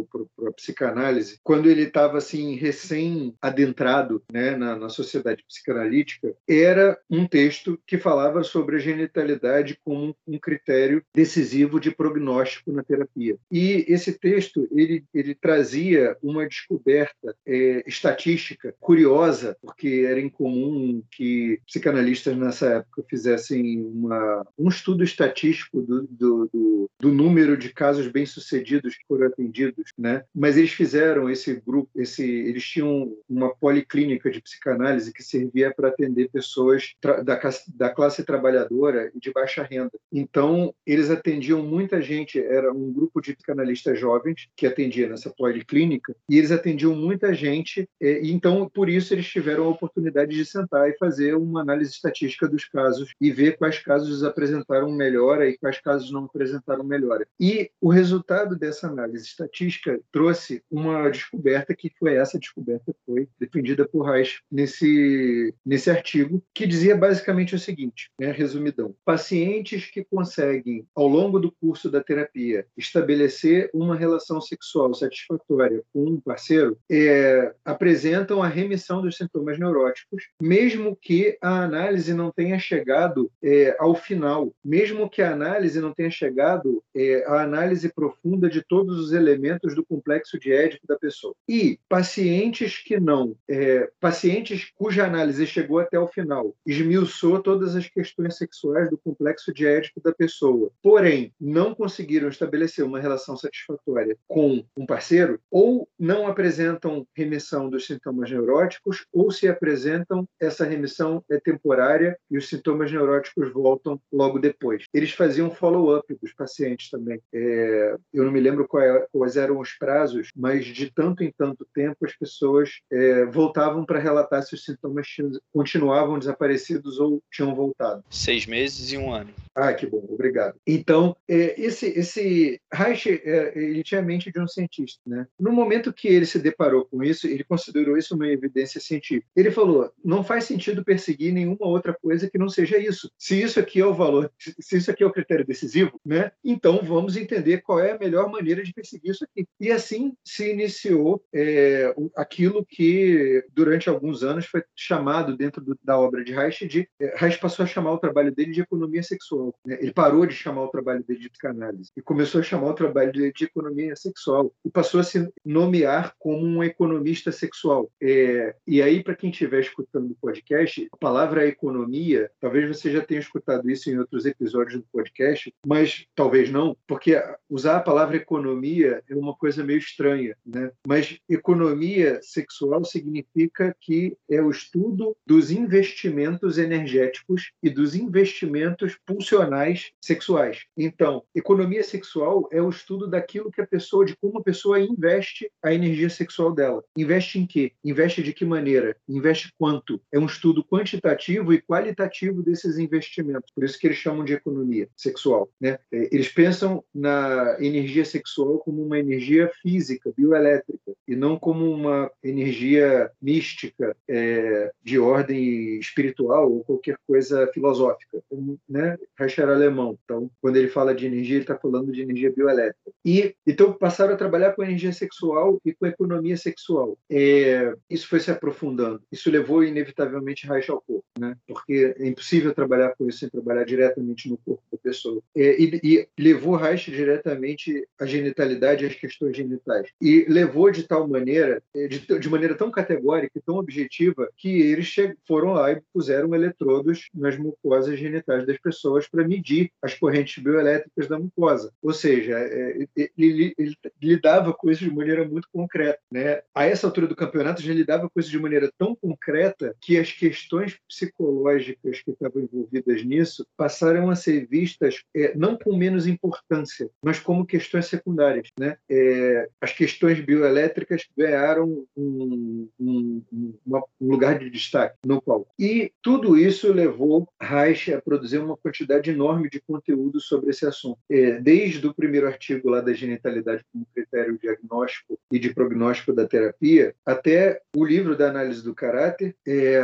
a psicanálise, quando ele estava assim recém adentrado, né, na, na sociedade psicanalítica, era um texto que falava sobre a genitalidade como um critério decisivo de prognóstico na terapia. E esse texto ele, ele trazia uma descoberta é, estatística curiosa, porque era incomum que psicanalistas nessa época fizessem uma, um estudo estatístico do, do, do, do número de casos bem-sucedidos que foram atendidos, né? Mas eles fizeram esse grupo, esse, eles tinham uma policlínica de psicanálise que servia para atender pessoas da, da classe trabalhadora e de baixa renda. Então, eles atendiam muita gente, era um grupo de psicanalistas jovens que atendia nessa policlínica, e eles atendiam muita gente, e então, por isso, eles tiveram a oportunidade de sentar e fazer uma análise estatística dos casos e ver quais casos apresentaram melhora e quais casos não apresentaram melhora. E o resultado dessa análise estatística trouxe uma descoberta que foi essa descoberta foi defendida por Reich nesse nesse artigo que dizia basicamente o seguinte, né, resumidão: pacientes que conseguem ao longo do curso da terapia estabelecer uma relação sexual satisfatória com um parceiro é, apresentam a remissão dos sintomas neuróticos, mesmo que a análise não tenha chegado é, ao final, mesmo que a análise não tenha chegado é, à análise profunda de todos os elementos do complexo de Édipo da pessoa. E pacientes que não, é, pacientes cuja análise chegou até o final, esmiuçou todas as questões sexuais do complexo de Édipo da pessoa, porém não conseguiram estabelecer uma relação satisfatória com um parceiro, ou não apresentam remissão dos sintomas neuróticos, ou se apresentam, essa remissão é temporária e os sintomas neuróticos voltam logo depois. Eles faziam follow-up dos pacientes também. É, eu não me lembro é, quais eram os prazos, mas de tanto em tanto tempo as pessoas é, voltavam para relatar se os sintomas continuavam desaparecidos ou tinham voltado. Seis meses e um ano. Ah, que bom, obrigado. Então, é, esse, esse Reich, é, ele tinha a mente de um cientista. Né? No momento que ele se deparou com isso, ele considerou isso uma evidência científica. Ele falou: não faz sentido perseguir nenhuma outra coisa que não seja isso. Se isso aqui é o valor, se isso aqui é o critério decisivo, né? então vamos entender qual é a melhor maneira de perseguir isso aqui. E assim se iniciou é, aquilo que, durante alguns anos, foi chamado dentro do, da obra de Reich de. É, Reich passou a chamar o trabalho dele de economia sexual sexual. Né? Ele parou de chamar o trabalho dele de psicanálise e começou a chamar o trabalho dele de economia sexual e passou a se nomear como um economista sexual. É, e aí, para quem estiver escutando o podcast, a palavra economia, talvez você já tenha escutado isso em outros episódios do podcast, mas talvez não, porque usar a palavra economia é uma coisa meio estranha, né? Mas economia sexual significa que é o estudo dos investimentos energéticos e dos investimentos pulsionários funcionais sexuais. Então, economia sexual é o estudo daquilo que a pessoa, de como a pessoa investe a energia sexual dela. Investe em quê? Investe de que maneira? Investe quanto? É um estudo quantitativo e qualitativo desses investimentos. Por isso que eles chamam de economia sexual. Né? É, eles pensam na energia sexual como uma energia física, bioelétrica, e não como uma energia mística é, de ordem espiritual ou qualquer coisa filosófica. Né? Reich era alemão, então quando ele fala de energia, ele está falando de energia bioelétrica. E então passaram a trabalhar com energia sexual e com economia sexual. É, isso foi se aprofundando. Isso levou inevitavelmente Reich ao corpo, né? Porque é impossível trabalhar com isso sem trabalhar diretamente no corpo da pessoa. É, e, e, levou Reich diretamente à genitalidade às questões genitais. E levou de tal maneira, é, de, de maneira tão categórica e tão objetiva, que eles foram lá e puseram eletrodos nas mucosas genitais das pessoas para medir as correntes bioelétricas da mucosa. Ou seja, é, ele, ele, lidava com isso de maneira muito concreta. Né? A essa altura do campeonato, já lidava com isso de maneira tão concreta que as questões psicológicas que estavam envolvidas nisso passaram a ser vistas é, não com menos importância, mas como questões secundárias. Né? É, as questões bioelétricas ganharam um, um, uma, um lugar de destaque no palco. E tudo isso levou Reich a produzir uma quantidade enorme de conteúdo sobre esse assunto. É, desde o primeiro artigo lá da genitalidade como critério diagnóstico e de prognóstico da terapia, até o livro da análise do caráter, é,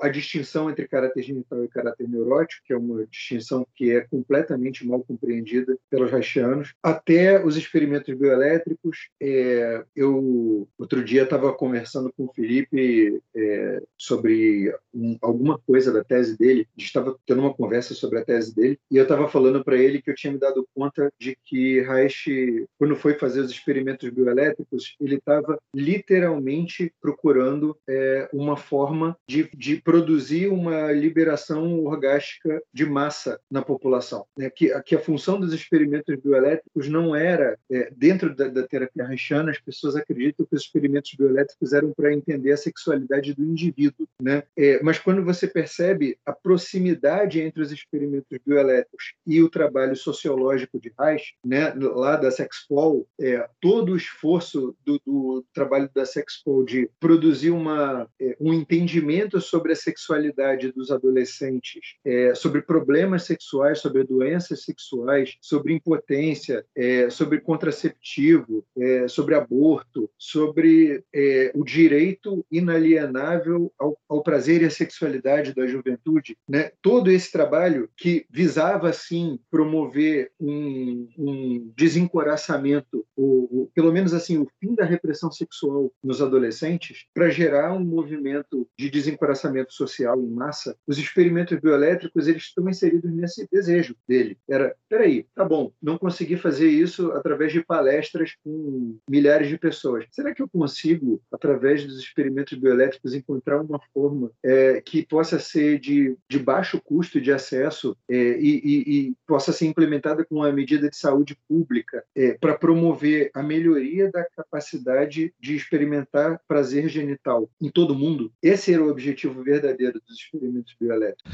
a distinção entre caráter genital e caráter neurótico, que é uma distinção que é completamente mal compreendida pelos haitianos, até os experimentos bioelétricos. É, eu, outro dia, estava conversando com o Felipe é, sobre um, alguma coisa da tese dele, a gente estava tendo uma conversa sobre a tese dele, e eu estava falando para ele que eu tinha me dado conta de que Reich, quando foi fazer os experimentos bioelétricos, ele estava literalmente procurando é, uma forma de, de produzir uma liberação orgástica de massa na população. Né? Que, que a função dos experimentos bioelétricos não era, é, dentro da, da terapia haitiana, as pessoas acreditam que os experimentos bioelétricos eram para entender a sexualidade do indivíduo. Né? É, mas quando você percebe a proximidade entre os experimentos bioelétricos e o trabalho sociológico de Reich, né, lá da Sexpol, é, todo o esforço do, do, trabalho da Sexpol de produzir uma, é, um entendimento sobre a sexualidade dos adolescentes, é, sobre problemas sexuais, sobre doenças sexuais, sobre impotência, é, sobre contraceptivo, é, sobre aborto, sobre é, o direito inalienável ao, ao, prazer e à sexualidade da juventude, né? todo esse trabalho que visava, sim, promover um, um desencoraçamento, ou, ou, pelo menos assim, o fim da repressão sexual nos adolescentes, para gerar um movimento de desencoraçamento social em massa, os experimentos bioelétricos eles estão inseridos nesse desejo dele. Era, peraí, tá bom, não consegui fazer isso através de palestras com milhares de pessoas. Será que eu consigo, através dos experimentos bioelétricos, encontrar uma forma é, que possa ser de, de baixo custo de acesso é, e, e, e, possa ser implementada com uma medida de saúde pública é, para promover a melhoria da capacidade de experimentar prazer genital em todo mundo? Esse era o objetivo verdadeiro dos experimentos bioelétricos.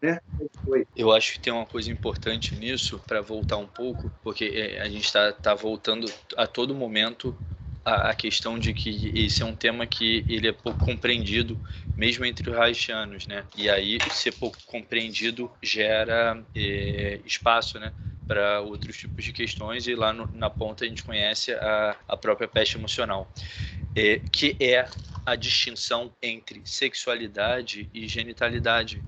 Né? Eu acho que tem uma coisa importante nisso, para voltar um pouco, porque é, a gente está tá voltando a todo momento a, a, questão de que esse é um tema que ele é pouco compreendido, mesmo entre os haitianos, né? E aí, ser pouco compreendido gera é, espaço, né? para outros tipos de questões e lá no, na ponta a gente conhece a, a própria peste emocional, é, que é a distinção entre sexualidade e genitalidade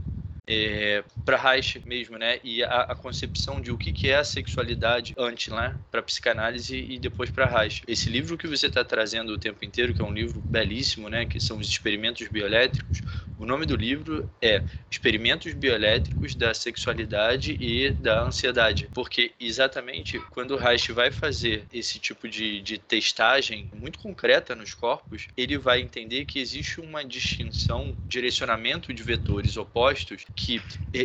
é, para Reich mesmo, né? E a, a, concepção de o que, que é a sexualidade antes, né? Para psicanálise e depois para Reich. Esse livro que você está trazendo o tempo inteiro, que é um livro belíssimo, né? Que são os experimentos bioelétricos. O nome do livro é Experimentos Bioelétricos da Sexualidade e da Ansiedade, porque exatamente quando Reich vai fazer esse tipo de, de testagem muito concreta nos corpos, ele vai entender que existe uma distinção, direcionamento de vetores opostos que,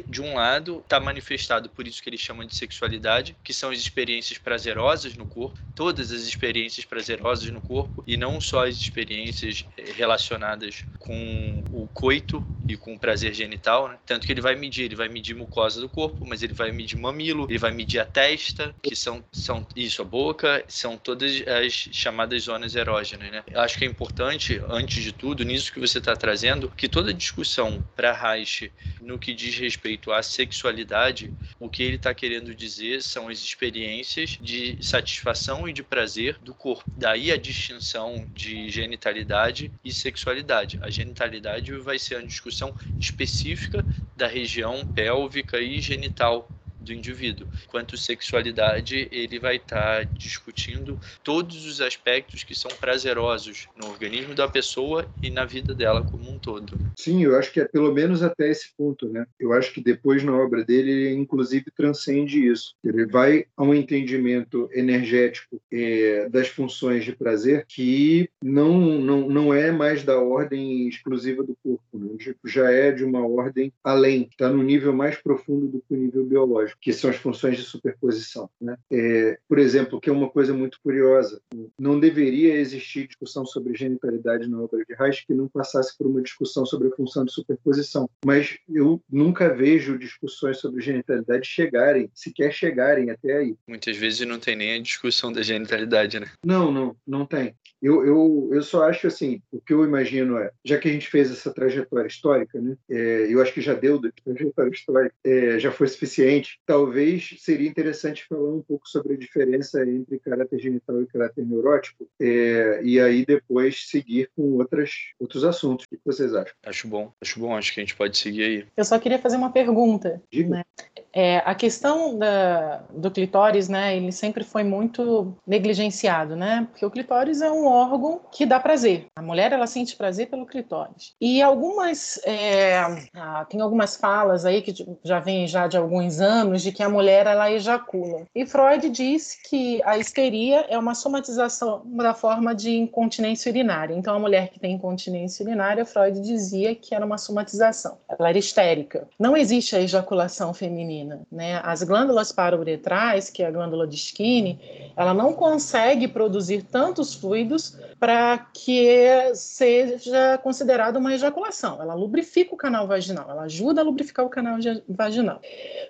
de um lado, está manifestado por isso que eles chamam de sexualidade, que são as experiências prazerosas no corpo, todas as experiências prazerosas no corpo, e não só as experiências eh, relacionadas com o coito e com prazer genital, né? Tanto que ele vai medir, ele vai medir mucosa do corpo, mas ele vai medir mamilo, ele vai medir a testa, que são, são isso, a boca, são todas as chamadas zonas erógenas, né? Eu acho que é importante, antes de tudo, nisso que você está trazendo, que toda discussão para Reich que diz respeito à sexualidade, o que ele está querendo dizer são as experiências de satisfação e de prazer do corpo. Daí a distinção de genitalidade e sexualidade. A genitalidade vai ser uma discussão específica da região pélvica e genital do indivíduo. Quanto sexualidade, ele vai estar tá discutindo todos os aspectos que são prazerosos no organismo da pessoa e na vida dela como um todo. Sim, eu acho que é pelo menos até esse ponto, né? Eu acho que depois na obra dele ele inclusive transcende isso. Ele vai a um entendimento energético é, das funções de prazer que não não, não é mais da ordem exclusiva do corpo, né? já é de uma ordem além, está no nível mais profundo do que o nível biológico que são as funções de superposição. Né? É, por exemplo, que é uma coisa muito curiosa, não deveria existir discussão sobre genitalidade na obra de Reich que não passasse por uma discussão sobre a função de superposição. Mas eu nunca vejo discussões sobre genitalidade chegarem, sequer chegarem até aí. Muitas vezes não tem nem a discussão da genitalidade, né? Não, não, não tem. Eu, eu, eu só acho assim, o que eu imagino é, já que a gente fez essa trajetória histórica, né, é, eu acho que já deu da trajetória histórica, é, já foi suficiente, talvez seria interessante falar um pouco sobre a diferença entre caráter genital e caráter neurótico, é, e aí depois seguir com outras, outros assuntos. O que vocês acham? Acho bom, acho bom, acho que a gente pode seguir aí. Eu só queria fazer uma pergunta. Diga. Né? É, a questão da, do clitóris, né, ele sempre foi muito negligenciado, né, porque o clitóris é um órgão que dá prazer. A mulher, ela sente prazer pelo clitóris. E algumas, é, ah, tem algumas falas aí que já vem já de alguns anos de que a mulher, ela ejacula. E Freud disse que a histeria é uma somatização da forma de incontinência urinária. Então, a mulher que tem incontinência urinária, Freud dizia que era uma somatização. Ela era histérica. Não existe a ejaculação feminina. Né? As glândulas parouretrais, que é a glândula de Skinny, ela não consegue produzir tantos fluidos para que seja considerada uma ejaculação. Ela lubrifica o canal vaginal, ela ajuda a lubrificar o canal vaginal.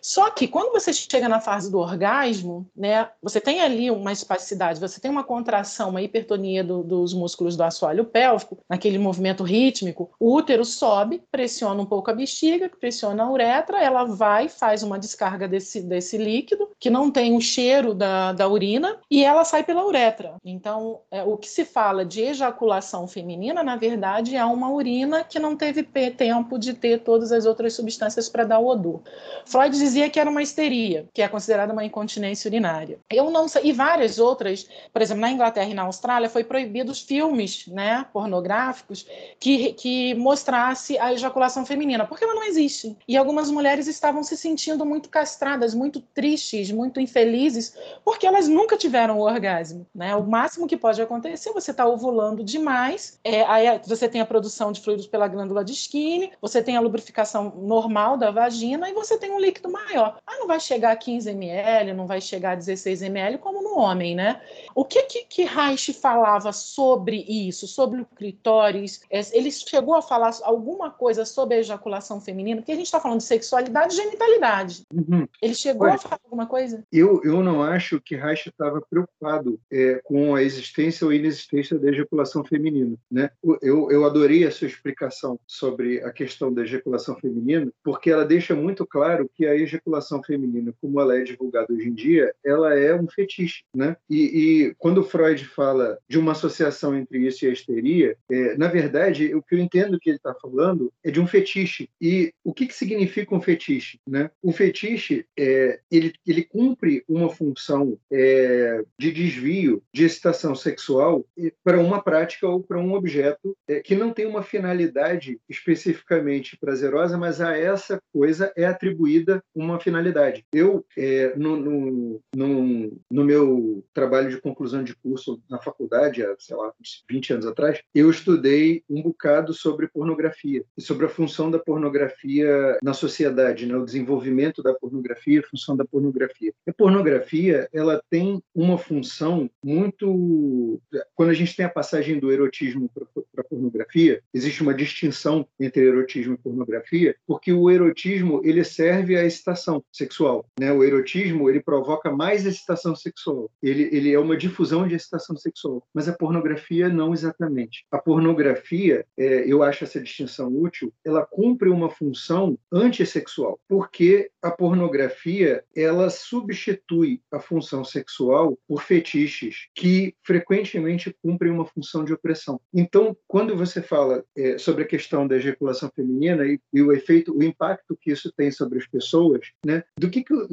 Só que quando você chega na fase do orgasmo, né, você tem ali uma espasticidade, você tem uma contração, uma hipertonia do, dos músculos do assoalho pélvico, naquele movimento rítmico, o útero sobe, pressiona um pouco a bexiga, pressiona a uretra, ela vai, faz uma descarga desse, desse líquido, que não tem o cheiro da, da urina, e ela sai pela uretra. Então, é, o que se fala de ejaculação feminina, na verdade, é uma urina que não teve tempo de ter todas as outras substâncias para dar o odor. Freud dizia que era uma histeria, que é considerada uma incontinência urinária. Eu não sei, e várias outras, por exemplo, na Inglaterra e na Austrália, foi proibidos filmes né, pornográficos que, que mostrasse a ejaculação feminina, porque ela não existe. E algumas mulheres estavam se sentindo muito castradas, muito tristes, muito infelizes, porque elas nunca tiveram o orgasmo. Né? O máximo que pode acontecer, você está ovulando demais, é, aí você tem a produção de fluidos pela glândula de Skinny, você tem a lubrificação normal da vagina e você tem um líquido maior. Ah, não vai chegar a 15 ml, não vai chegar a 16 ml como no homem, né? O que que, que Reich falava sobre isso, sobre o clitóris? É, ele chegou a falar alguma coisa sobre a ejaculação feminina? Porque a gente está falando de sexualidade e genitalidade. Uhum. Ele chegou Olha, a falar alguma coisa? Eu, eu não acho que Reich estava preocupado é, com a existência ou inexistência da ejaculação feminina. Né? Eu, eu adorei a sua explicação sobre a questão da ejaculação feminina, porque ela deixa muito claro que a ejaculação feminina, como ela é divulgada hoje em dia, ela é um fetiche. Né? E, e quando Freud fala de uma associação entre isso e a histeria, é, na verdade, o que eu entendo que ele está falando é de um fetiche. E o que, que significa um fetiche? Né? O fetiche é, ele, ele cumpre uma função é, de desvio de excitação sexual para uma prática ou para um objeto é, que não tem uma finalidade especificamente prazerosa, mas a essa coisa é atribuída uma finalidade. Eu, é, no, no, no, no, meu trabalho de conclusão de curso na faculdade, há, sei lá, 20 anos atrás, eu estudei um bocado sobre pornografia e sobre a função da pornografia na sociedade, né, o desenvolvimento da pornografia, a função da pornografia. A pornografia ela tem uma função muito. Quando a gente tem a passagem do erotismo para a pornografia, existe uma distinção entre erotismo e pornografia, porque o erotismo ele serve à excitação sexual. Né? O erotismo ele provoca mais excitação sexual. Ele, ele é uma difusão de excitação sexual. Mas a pornografia não exatamente. A pornografia, é, eu acho essa distinção útil, ela cumpre uma função antissexual, porque a pornografia ela substitui a função sexual por fetiches que frequentemente cumprem uma função de opressão. Então, quando você fala é, sobre a questão da ejaculação feminina e, e, o efeito, o impacto que isso tem sobre as pessoas, né? Do que que eu,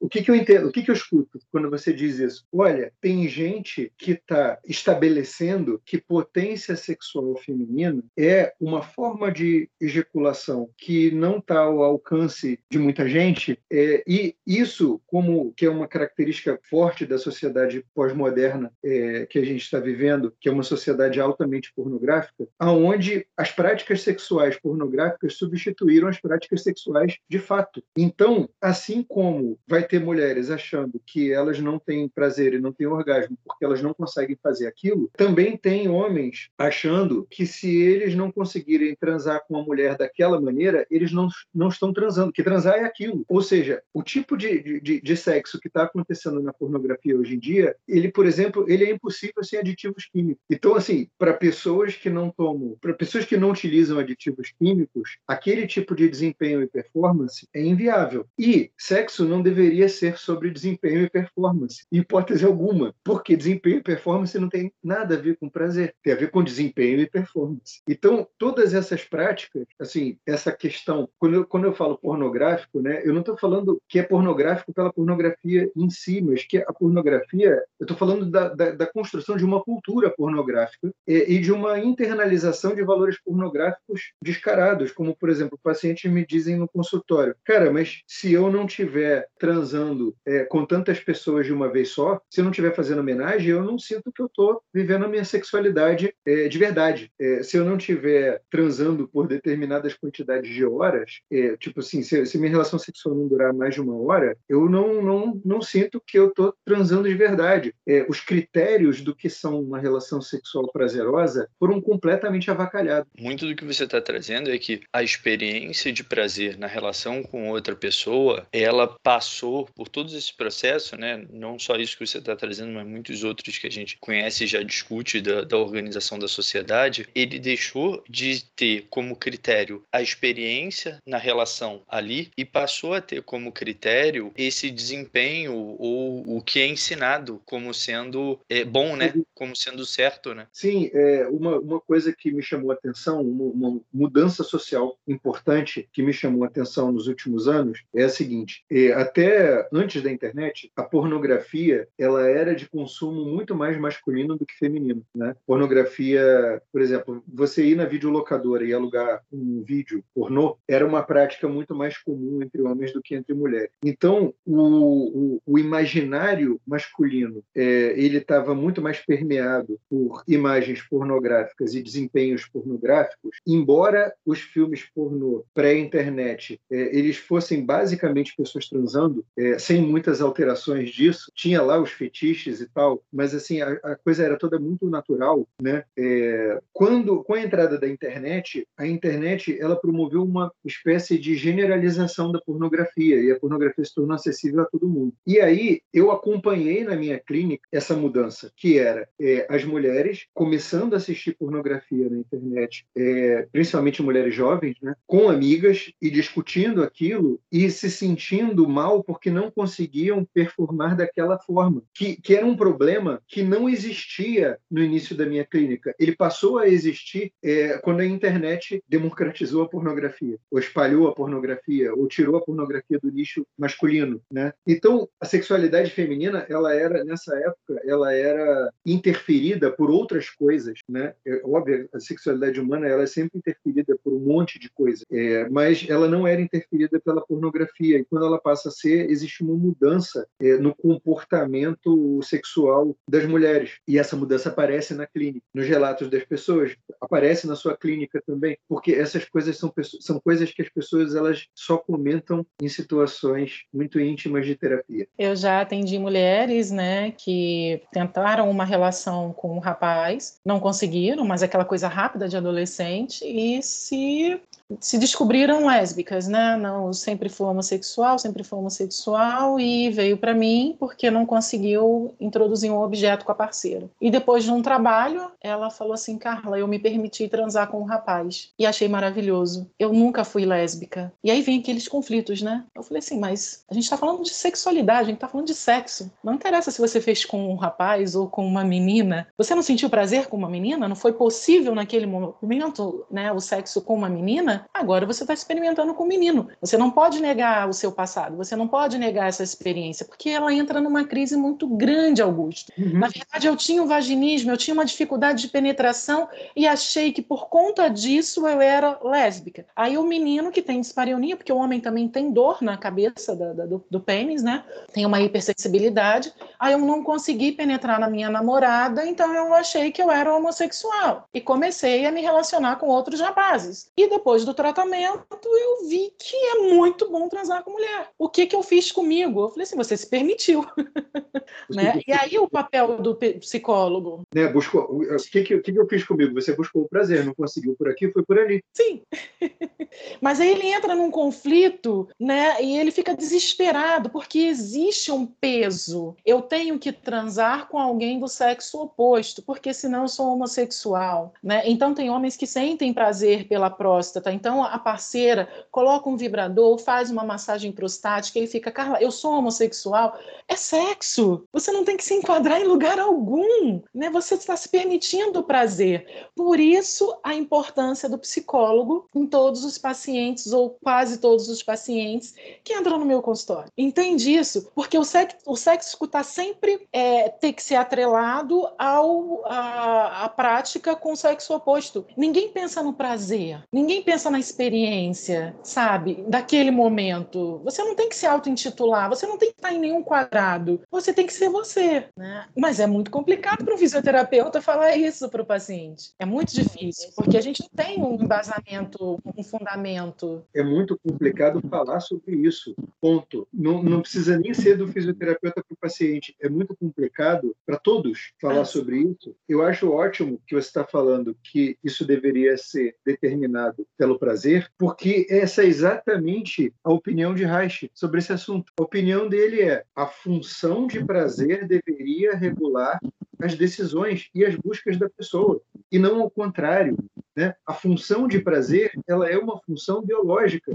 o que que eu entendo, o que que eu escuto quando você diz isso? Olha, tem gente que está estabelecendo que potência sexual feminina é uma forma de ejaculação que não está ao alcance de muita gente, é, e isso, como que é uma característica forte da sociedade pós-moderna é, que a gente está vivendo, que é uma sociedade altamente pornográfica, aonde as práticas sexuais pornográficas substituíram as práticas sexuais de fato. Então, assim como vai ter mulheres achando que elas não têm prazer e não têm orgasmo porque elas não conseguem fazer aquilo, também tem homens achando que se eles não conseguirem transar com uma mulher daquela maneira, eles não, não estão transando, que transar é aquilo. Ou seja, o tipo de, de, de sexo que está acontecendo na pornografia hoje em dia, ele, por exemplo, ele é impossível sem aditivos químicos. Então, assim, para pessoas que não tomam, para pessoas que não utilizam aditivos químicos, aquele tipo de desempenho e performance é inviável. E sexo não deveria ser sobre desempenho e performance, em hipótese alguma, porque desempenho e performance não tem nada a ver com prazer, tem a ver com desempenho e performance. Então, todas essas práticas, assim, essa questão, quando eu, quando eu falo pornográfico, né, eu não estou falando que é pornográfico pela pornografia em si, mas que a pornografia, eu estou falando da, da, da, construção de uma cultura pornográfica e, de uma internalização de valores pornográficos descarados, como, por exemplo, pacientes me dizem no consultório, cara, mas se eu não estiver transando é, com tantas pessoas de uma vez só, se eu não estiver fazendo homenagem, eu não sinto que eu estou vivendo a minha sexualidade é, de verdade. É, se eu não estiver transando por determinadas quantidades de horas, é, tipo assim, se, se, minha relação sexual não durar mais de uma hora, eu não, não, não sinto que eu estou transando de verdade. É, os critérios do que são uma relação sexual prazerosa foram completamente avacalhados. Muito do que você está trazendo é que a experiência de prazer na relação com outra pessoa, ela passou por todos esses processos, né? Não só isso que você está trazendo, mas muitos outros que a gente conhece e já discute da, da organização da sociedade. Ele deixou de ter como critério a experiência na relação ali e passou a ter como critério esse desempenho ou o que é ensinado como sendo é, bom, né? Como sendo certo, né? Sim, é, uma, uma coisa que me chamou a atenção, uma, uma mudança social importante que me chamou a atenção nos últimos anos é a seguinte: é, até antes da internet, a pornografia ela era de consumo muito mais masculino do que feminino, né? Pornografia, por exemplo, você ir na videolocadora e alugar um vídeo pornô era uma prática muito mais comum entre homens do que entre mulheres. Então, o, o, o imaginário masculino é, ele estava muito mais permeado por imagens pornográficas e desempenhos pornográficos, embora os filmes pornô pré-internet é, eles fossem basicamente pessoas transando, é, sem muitas alterações disso, tinha lá os fetiches e tal, mas assim a, a coisa era toda muito natural, né? É, quando com a entrada da internet, a internet ela promoveu uma espécie de generalização da pornografia e a pornografia se tornou acessível a todo mundo. E aí eu acompanhei na minha clínica essa mudança, que era as mulheres começando a assistir pornografia na internet, é, principalmente mulheres jovens, né, com amigas e discutindo aquilo e se sentindo mal porque não conseguiam performar daquela forma, que, que era um problema que não existia no início da minha clínica. Ele passou a existir é, quando a internet democratizou a pornografia, ou espalhou a pornografia, ou tirou a pornografia do nicho masculino, né? Então, a sexualidade feminina, ela era nessa época, ela era interferida por outras coisas, né? É, óbvio, a sexualidade humana ela é sempre interferida por um monte de coisas, é, mas ela não era interferida pela pornografia. E quando ela passa a ser, existe uma mudança é, no comportamento sexual das mulheres. E essa mudança aparece na clínica, nos relatos das pessoas, aparece na sua clínica também, porque essas coisas são, são coisas que as pessoas elas só comentam em situações muito íntimas de terapia. Eu já atendi mulheres, né, que tentaram uma relação com um rapaz, não conseguiram, mas aquela coisa rápida de adolescente, e se se descobriram lésbicas, né? Não, sempre foi homossexual, sempre foi homossexual e veio para mim porque não conseguiu introduzir um objeto com a parceira. E depois de um trabalho, ela falou assim: "Carla, eu me permiti transar com um rapaz e achei maravilhoso. Eu nunca fui lésbica". E aí vem aqueles conflitos, né? Eu falei assim: "Mas a gente está falando de sexualidade, a gente está falando de sexo. Não interessa se você fez com um rapaz ou com uma menina. Você não sentiu prazer com uma menina? Não foi possível naquele momento, né, o sexo com uma menina?" Agora você está experimentando com o menino. Você não pode negar o seu passado, você não pode negar essa experiência, porque ela entra numa crise muito grande, Augusto. Uhum. Na verdade, eu tinha um vaginismo, eu tinha uma dificuldade de penetração e achei que por conta disso eu era lésbica. Aí o menino que tem dispareunia, porque o homem também tem dor na cabeça da, da, do, do pênis, né? Tem uma hipersensibilidade. Aí eu não consegui penetrar na minha namorada, então eu achei que eu era homossexual. E comecei a me relacionar com outros rapazes. E depois do tratamento, eu vi que é muito bom transar com mulher. O que que eu fiz comigo? Eu falei assim, você se permitiu. né? E aí o papel do psicólogo? Né, buscou, o que, que, que eu fiz comigo? Você buscou o prazer, não conseguiu por aqui, foi por ali. Sim. Mas aí ele entra num conflito, né? E ele fica desesperado, porque existe um peso. Eu tenho que transar com alguém do sexo oposto, porque senão eu sou homossexual, né? Então tem homens que sentem prazer pela próstata, então a parceira coloca um vibrador, faz uma massagem prostática, ele fica, Carla, eu sou homossexual. É sexo. Você não tem que se enquadrar em lugar algum, né? Você está se permitindo o prazer. Por isso a importância do psicólogo em todos os pacientes ou quase todos os pacientes que entram no meu consultório. Entende isso? Porque o sexo, o sexo está sempre é, ter que ser atrelado ao a, a prática com o sexo oposto. Ninguém pensa no prazer. Ninguém pensa pensa na experiência, sabe, daquele momento. Você não tem que se auto-intitular, você não tem que estar em nenhum quadrado, você tem que ser você, né? Mas é muito complicado para um fisioterapeuta falar isso para o paciente. É muito difícil, porque a gente não tem um embasamento, um fundamento. É muito complicado falar sobre isso, ponto. Não, não precisa nem ser do fisioterapeuta para o paciente. É muito complicado para todos falar ah, sobre isso. Eu acho ótimo que você está falando que isso deveria ser determinado pela prazer, porque essa é exatamente a opinião de Reich sobre esse assunto. A opinião dele é a função de prazer deveria regular as decisões e as buscas da pessoa, e não ao contrário. Né? A função de prazer ela é uma função biológica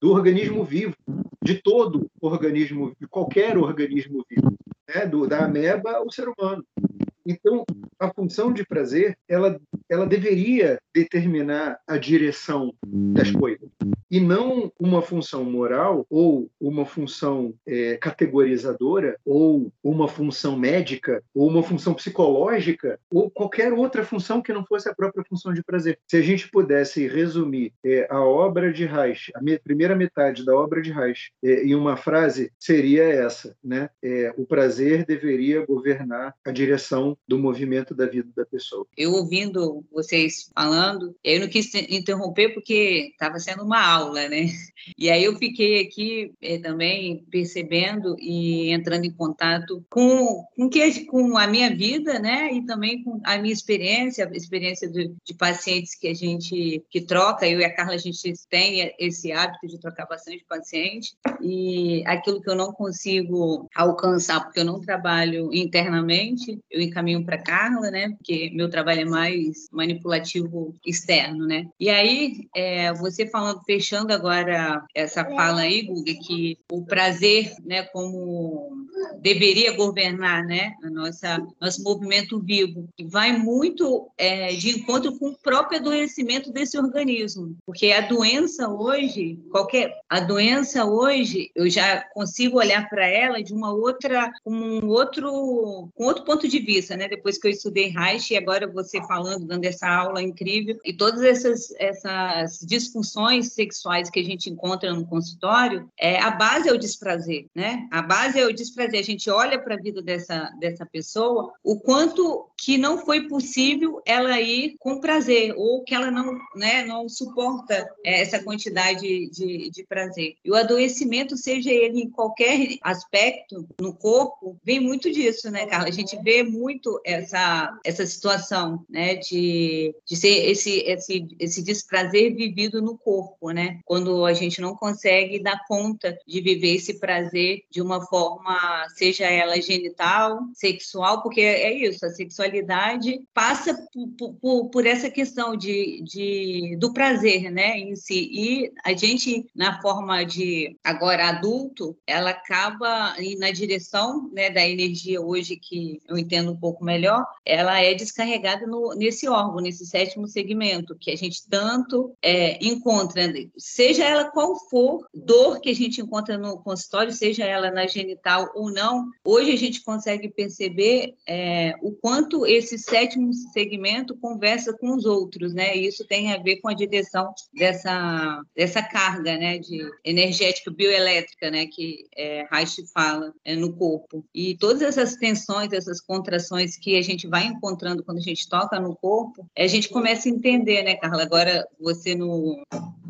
do organismo vivo, de todo organismo, de qualquer organismo vivo, né? do, da ameba ao ser humano. Então, a função de prazer, ela, ela deveria determinar a direção das coisas e não uma função moral ou uma função é, categorizadora ou uma função médica ou uma função psicológica ou qualquer outra função que não fosse a própria função de prazer. Se a gente pudesse resumir é, a obra de Reich, a me, primeira metade da obra de Reich, é, em uma frase, seria essa, né? É, o prazer deveria governar a direção do movimento da vida da pessoa. Eu ouvindo vocês falando, eu não quis interromper porque estava sendo uma aula né? E aí eu fiquei aqui é, também percebendo e entrando em contato com, com, que, com a minha vida, né? E também com a minha experiência, a experiência de, de pacientes que a gente que troca, eu e a Carla, a gente tem esse hábito de trocar bastante paciente e aquilo que eu não consigo alcançar, porque eu não trabalho internamente, eu encaminho para Carla, né? Porque meu trabalho é mais manipulativo externo, né? E aí, é, você falando, fechando agora essa fala aí, Guga, que o prazer, né, como deveria governar, né, a nossa nosso movimento vivo, vai muito é, de encontro com o próprio adoecimento desse organismo, porque a doença hoje, qualquer a doença hoje, eu já consigo olhar para ela de uma outra, um outro, com outro ponto de vista, né? Depois que eu estudei Reich e agora você falando, dando dessa aula incrível e todas essas, essas disfunções sexuais que a gente encontra no consultório, é, a base é o desprazer, né? A base é o desprazer. A gente olha para a vida dessa, dessa pessoa, o quanto que não foi possível ela ir com prazer, ou que ela não, né, não suporta é, essa quantidade de, de prazer. E o adoecimento, seja ele em qualquer aspecto no corpo, vem muito disso, né, Carla? A gente vê muito essa, essa situação, né, de, de ser esse, esse, esse desprazer vivido no corpo, né? Quando a gente não consegue dar conta de viver esse prazer de uma forma, seja ela genital, sexual, porque é isso, a sexualidade passa por, por, por essa questão de, de, do prazer, né, em si. E a gente, na forma de agora adulto, ela acaba na direção né, da energia hoje que eu entendo um pouco melhor, ela é descarregada no, nesse órgão, nesse sétimo segmento, que a gente tanto é, encontra, seja ela qual for dor que a gente encontra no consultório, seja ela na genital ou não, hoje a gente consegue perceber é, o quanto esse sétimo segmento conversa com os outros, né? E isso tem a ver com a direção dessa, dessa carga, né, de energética bioelétrica, né, que é, Reich fala é, no corpo. E todas essas tensões, essas contrações que a gente vai encontrando quando a gente toca no corpo, a gente começa a entender, né, Carla? Agora você no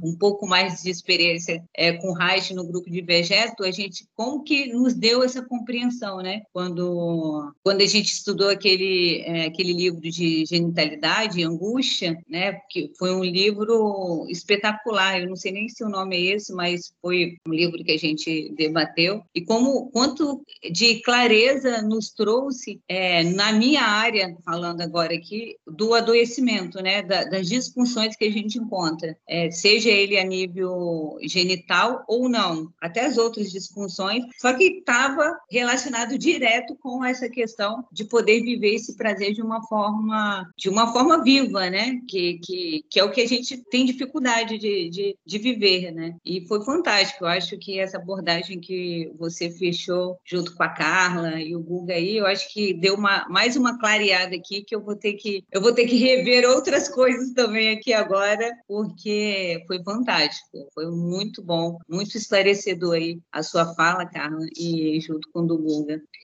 um pouco mais de experiência é, com Reich no grupo de Vegeto, a gente como que nos deu essa compreensão, né? Quando quando a gente estudou aquele é, aquele livro de genitalidade, angústia, né? Que foi um livro espetacular. Eu não sei nem se o nome é esse, mas foi um livro que a gente debateu e como quanto de clareza nos trouxe é, na minha área, falando agora aqui, do adoecimento, né? Da, das disfunções que a gente encontra, é, seja ele a nível genital ou não, até as outras disfunções, só que estava relacionado direto com essa questão de poder viver esse prazer de uma forma, de uma forma viva, né? Que, que, que é o que a gente tem dificuldade de, de, de viver, né? E foi fantástico. Eu acho que essa abordagem que você fechou junto com a Carla e o Guga aí, eu acho que deu uma, mais uma clareada aqui que eu vou ter que eu vou ter que rever outras coisas também aqui agora, porque foi fantástico, foi muito bom, muito esclarecedor aí a sua fala, Carla, e junto com o do.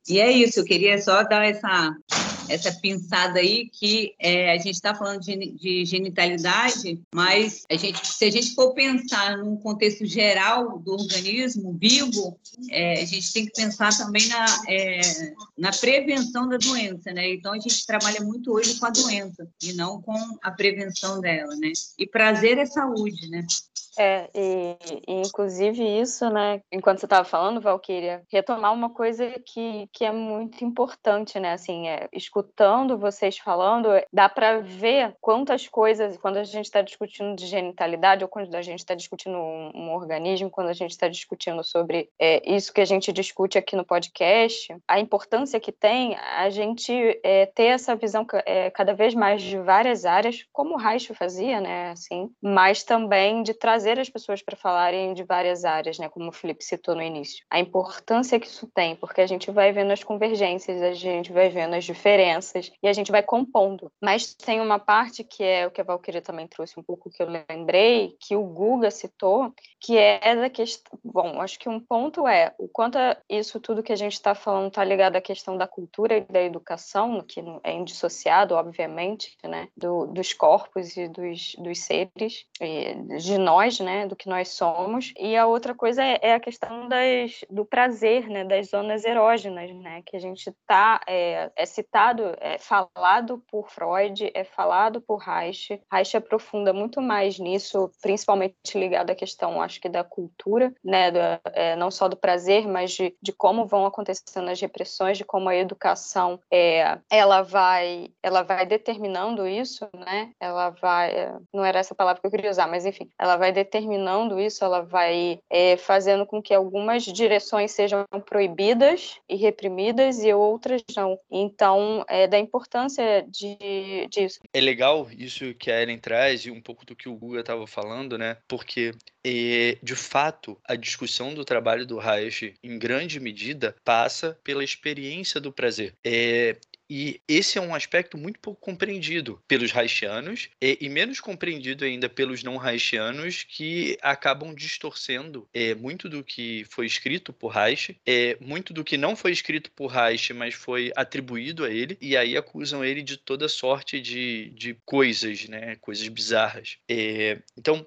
E é isso, eu queria só dar essa essa pinçada aí que é, a gente está falando de, de, genitalidade, mas a gente, se a gente for pensar num contexto geral do organismo vivo, é, a gente tem que pensar também na, é, na prevenção da doença, né? Então a gente trabalha muito hoje com a doença e não com a prevenção dela, né? E prazer é saúde, né? É, e, e, inclusive isso, né, enquanto você estava falando, Valquíria, retomar uma coisa que, que é muito importante, né, assim, é, escutando vocês falando, dá para ver quantas coisas, quando a gente está discutindo de genitalidade, ou quando a gente está discutindo um, um, organismo, quando a gente está discutindo sobre é, isso que a gente discute aqui no podcast, a importância que tem a gente é, ter essa visão é, cada vez mais de várias áreas, como o Reich fazia, né, assim, mas também de trazer trazer as pessoas para falarem de várias áreas, né, como o Felipe citou no início. A importância que isso tem, porque a gente vai vendo as convergências, a gente vai vendo as diferenças e a gente vai compondo. Mas tem uma parte que é o que a Valkyria também trouxe um pouco que eu lembrei, que o Guga citou, que é da questão. Bom, acho que um ponto é o quanto isso tudo que a gente está falando está ligado à questão da cultura e da educação, que é indissociado, obviamente, né, do, dos corpos e dos, dos seres, de nós né, do que nós somos. E a outra coisa é, é a questão das, do prazer, né, das zonas erógenas, né, que a gente tá é, é citado, é falado por Freud, é falado por Reich. Reich aprofunda muito mais nisso, principalmente ligado à questão, acho que da cultura, né, do, é, não só do prazer, mas de, de como vão acontecendo as repressões, de como a educação é, ela vai ela vai determinando isso, né? Ela vai não era essa palavra que eu queria usar, mas enfim, ela vai determinando isso, ela vai é, fazendo com que algumas direções sejam proibidas e reprimidas e outras não. Então, é da importância de, disso. É legal isso que a Ellen traz e um pouco do que o Guga estava falando, né? Porque e, de fato, a discussão do trabalho do Reich, em grande medida, passa pela experiência do prazer. É, E esse é um aspecto muito pouco compreendido pelos haitianos e, e menos compreendido ainda pelos não haitianos que acabam distorcendo é, muito do que foi escrito por Reich, é, muito do que não foi escrito por Reich, mas foi atribuído a ele, e aí acusam ele de toda sorte de, de coisas, né? Coisas bizarras. É, então,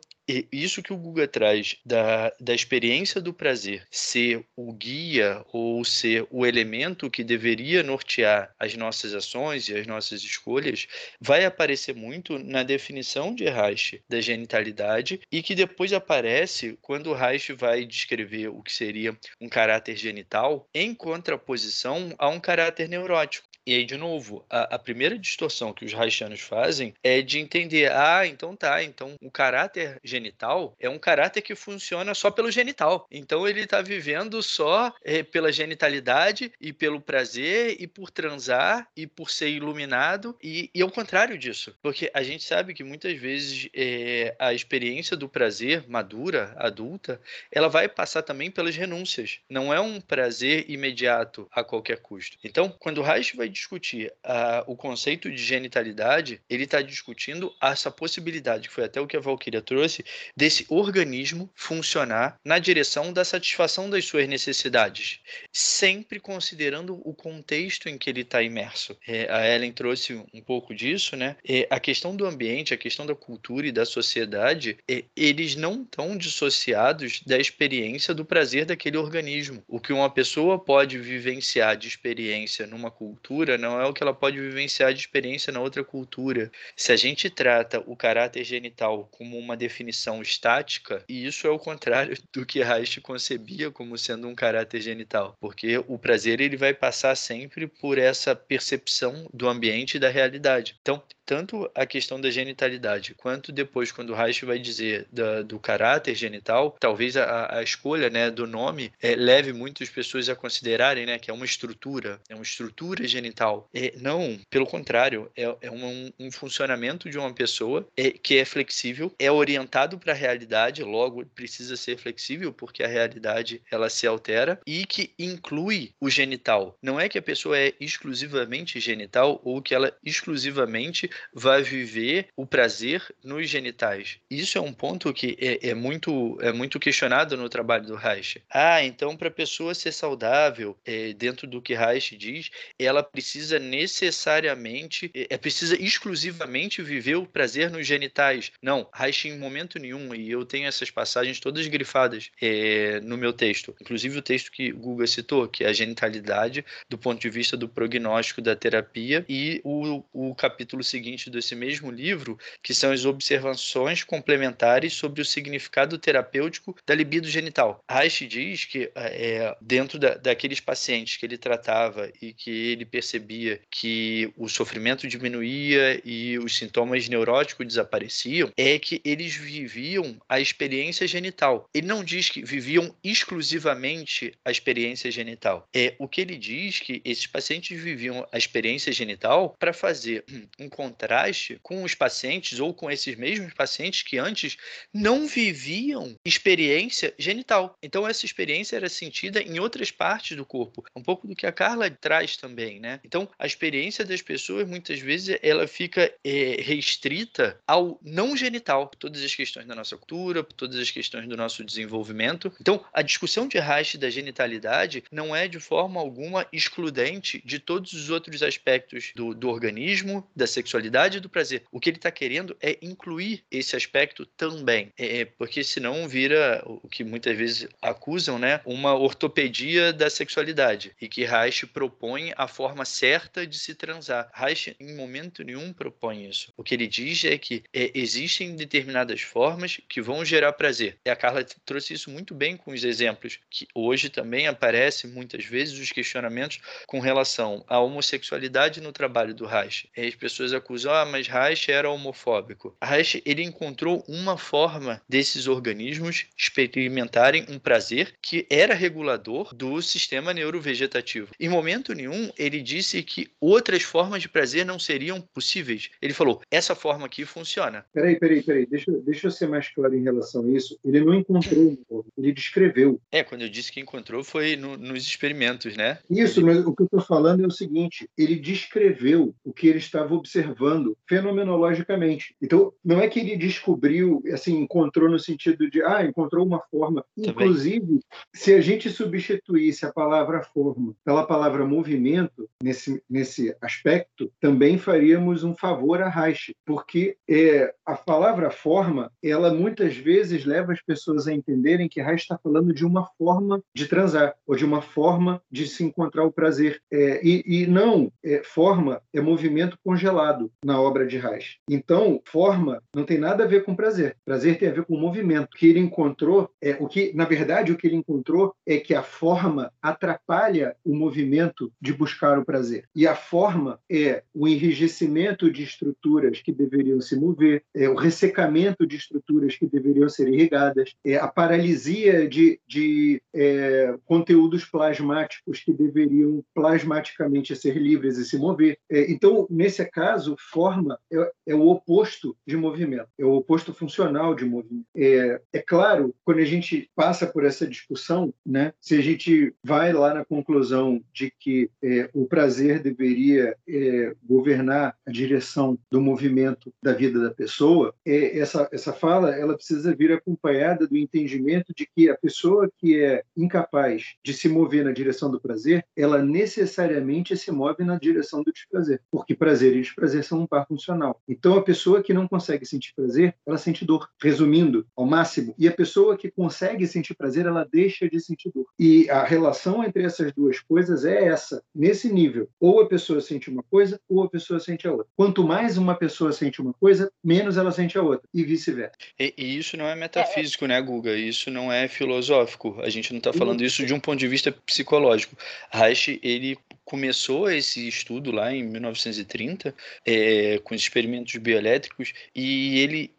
isso que o Guga traz da, da experiência do prazer ser o guia ou ser o elemento que deveria nortear as nossas ações e as nossas escolhas, vai aparecer muito na definição de Reich da genitalidade e que depois aparece quando Reich vai descrever o que seria um caráter genital em contraposição a um caráter neurótico. E aí, de novo, a, a, primeira distorção que os haitianos fazem é de entender, ah, então tá, então o caráter genital é um caráter que funciona só pelo genital. Então ele está vivendo só é, pela genitalidade e pelo prazer e por transar e por ser iluminado e, e ao contrário disso. Porque a gente sabe que muitas vezes é, a experiência do prazer madura, adulta, ela vai passar também pelas renúncias. Não é um prazer imediato a qualquer custo. Então, quando o Reich vai discutir uh, o conceito de genitalidade, ele está discutindo essa possibilidade, que foi até o que a Valkyria trouxe, desse organismo funcionar na direção da satisfação das suas necessidades, sempre considerando o contexto em que ele está imerso. É, a Ellen trouxe um pouco disso, né? É, a questão do ambiente, a questão da cultura e da sociedade, é, eles não estão dissociados da experiência do prazer daquele organismo. O que uma pessoa pode vivenciar de experiência numa cultura cultura não é o que ela pode vivenciar de experiência na outra cultura. Se a gente trata o caráter genital como uma definição estática, e isso é o contrário do que Reich concebia como sendo um caráter genital, porque o prazer ele vai passar sempre por essa percepção do ambiente e da realidade. Então, tanto a questão da genitalidade, quanto depois, quando Reich vai dizer da, do caráter genital, talvez a, a escolha né, do nome é, leve muitas pessoas a considerarem né, que é uma estrutura, é uma estrutura genital. É, não, pelo contrário, é, é um, um, funcionamento de uma pessoa é, que é flexível, é orientado para a realidade, logo precisa ser flexível, porque a realidade ela se altera, e que inclui o genital. Não é que a pessoa é exclusivamente genital ou que ela exclusivamente vai viver o prazer nos genitais. Isso é um ponto que é, é muito, é muito questionado no trabalho do Reich. Ah, então para a pessoa ser saudável, é, dentro do que Reich diz, ela precisa necessariamente, é, é, precisa exclusivamente viver o prazer nos genitais. Não, Reich em momento nenhum, e eu tenho essas passagens todas grifadas é, no meu texto, inclusive o texto que Guga citou, que é a genitalidade do ponto de vista do prognóstico da terapia, e o, o capítulo seguinte seguinte desse mesmo livro, que são as observações complementares sobre o significado terapêutico da libido genital. Reich diz que é, dentro da, daqueles pacientes que ele tratava e que ele percebia que o sofrimento diminuía e os sintomas neuróticos desapareciam, é que eles viviam a experiência genital. Ele não diz que viviam exclusivamente a experiência genital. É o que ele diz que esses pacientes viviam a experiência genital para fazer um contraste com os pacientes ou com esses mesmos pacientes que antes não viviam experiência genital. Então essa experiência era sentida em outras partes do corpo, um pouco do que a Carla traz também, né? Então a experiência das pessoas muitas vezes ela fica é, restrita ao não genital, por todas as questões da nossa cultura, por todas as questões do nosso desenvolvimento. Então a discussão de Reich da genitalidade não é de forma alguma excludente de todos os outros aspectos do, do organismo, da sexualidade sexualidade do prazer. O que ele está querendo é incluir esse aspecto também, é, é, porque senão vira o que muitas vezes acusam, né, uma ortopedia da sexualidade e que Reich propõe a forma certa de se transar. Reich em momento nenhum propõe isso. O que ele diz é que é, existem determinadas formas que vão gerar prazer. E a Carla trouxe isso muito bem com os exemplos que hoje também aparecem muitas vezes os questionamentos com relação à homossexualidade no trabalho do Reich. As pessoas acusam acusam, ah, mas Reich era homofóbico. Reich, ele encontrou uma forma desses organismos experimentarem um prazer que era regulador do sistema neurovegetativo. Em momento nenhum, ele disse que outras formas de prazer não seriam possíveis. Ele falou, essa forma aqui funciona. Peraí, peraí, peraí, deixa, deixa eu ser mais claro em relação a isso. Ele não encontrou, ele descreveu. É, quando eu disse que encontrou foi no, nos experimentos, né? Isso, mas o que eu estou falando é o seguinte: ele descreveu o que ele estava observando fenomenologicamente. Então, não é que ele descobriu, assim, encontrou no sentido de, ah, encontrou uma forma. Também. Inclusive, se a gente substituísse a palavra forma pela palavra movimento, nesse, nesse aspecto, também faríamos um favor a Reich, porque é, a palavra forma, ela muitas vezes leva as pessoas a entenderem que Reich está falando de uma forma de transar, ou de uma forma de se encontrar o prazer. É, e, e, não, é, forma é movimento congelado na obra de Reich. Então, forma não tem nada a ver com prazer. Prazer tem a ver com movimento. O que ele encontrou, é, o que, na verdade, o que ele encontrou é que a forma atrapalha o movimento de buscar o prazer. E a forma é o enrijecimento de estruturas que deveriam se mover, é o ressecamento de estruturas que deveriam ser irrigadas, é a paralisia de, de é, conteúdos plasmáticos que deveriam plasmaticamente ser livres e se mover. É, então, nesse caso, forma é, é, o oposto de movimento, é o oposto funcional de movimento. É, é claro, quando a gente passa por essa discussão, né, se a gente vai lá na conclusão de que é, o prazer deveria é, governar a direção do movimento da vida da pessoa, é, essa, essa fala ela precisa vir acompanhada do entendimento de que a pessoa que é incapaz de se mover na direção do prazer, ela necessariamente se move na direção do desprazer, porque prazer e desprazer são par funcional. Então, a pessoa que não consegue sentir prazer, ela sente dor, resumindo ao máximo. E a pessoa que consegue sentir prazer, ela deixa de sentir dor. E a relação entre essas duas coisas é essa, nesse nível. Ou a pessoa sente uma coisa, ou a pessoa sente a outra. Quanto mais uma pessoa sente uma coisa, menos ela sente a outra, e vice-versa. E, e, isso não é metafísico, né, Guga? Isso não é filosófico. A gente não está falando isso de um ponto de vista psicológico. Reich, ele começou esse estudo lá em 1930 é, com experimentos bioelétricos e ele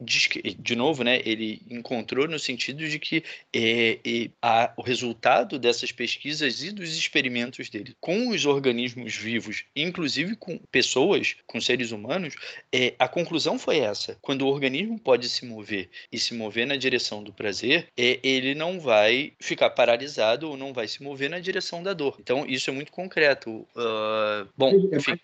de novo né ele encontrou no sentido de que é, é, a, o resultado dessas pesquisas e dos experimentos dele com os organismos vivos inclusive com pessoas com seres humanos é, a conclusão foi essa. Quando o organismo pode se mover e se mover na direção do prazer é, ele não vai ficar paralisado ou não vai se mover na direção da dor. Então isso é muito concreto. Uh, bom, é enfim.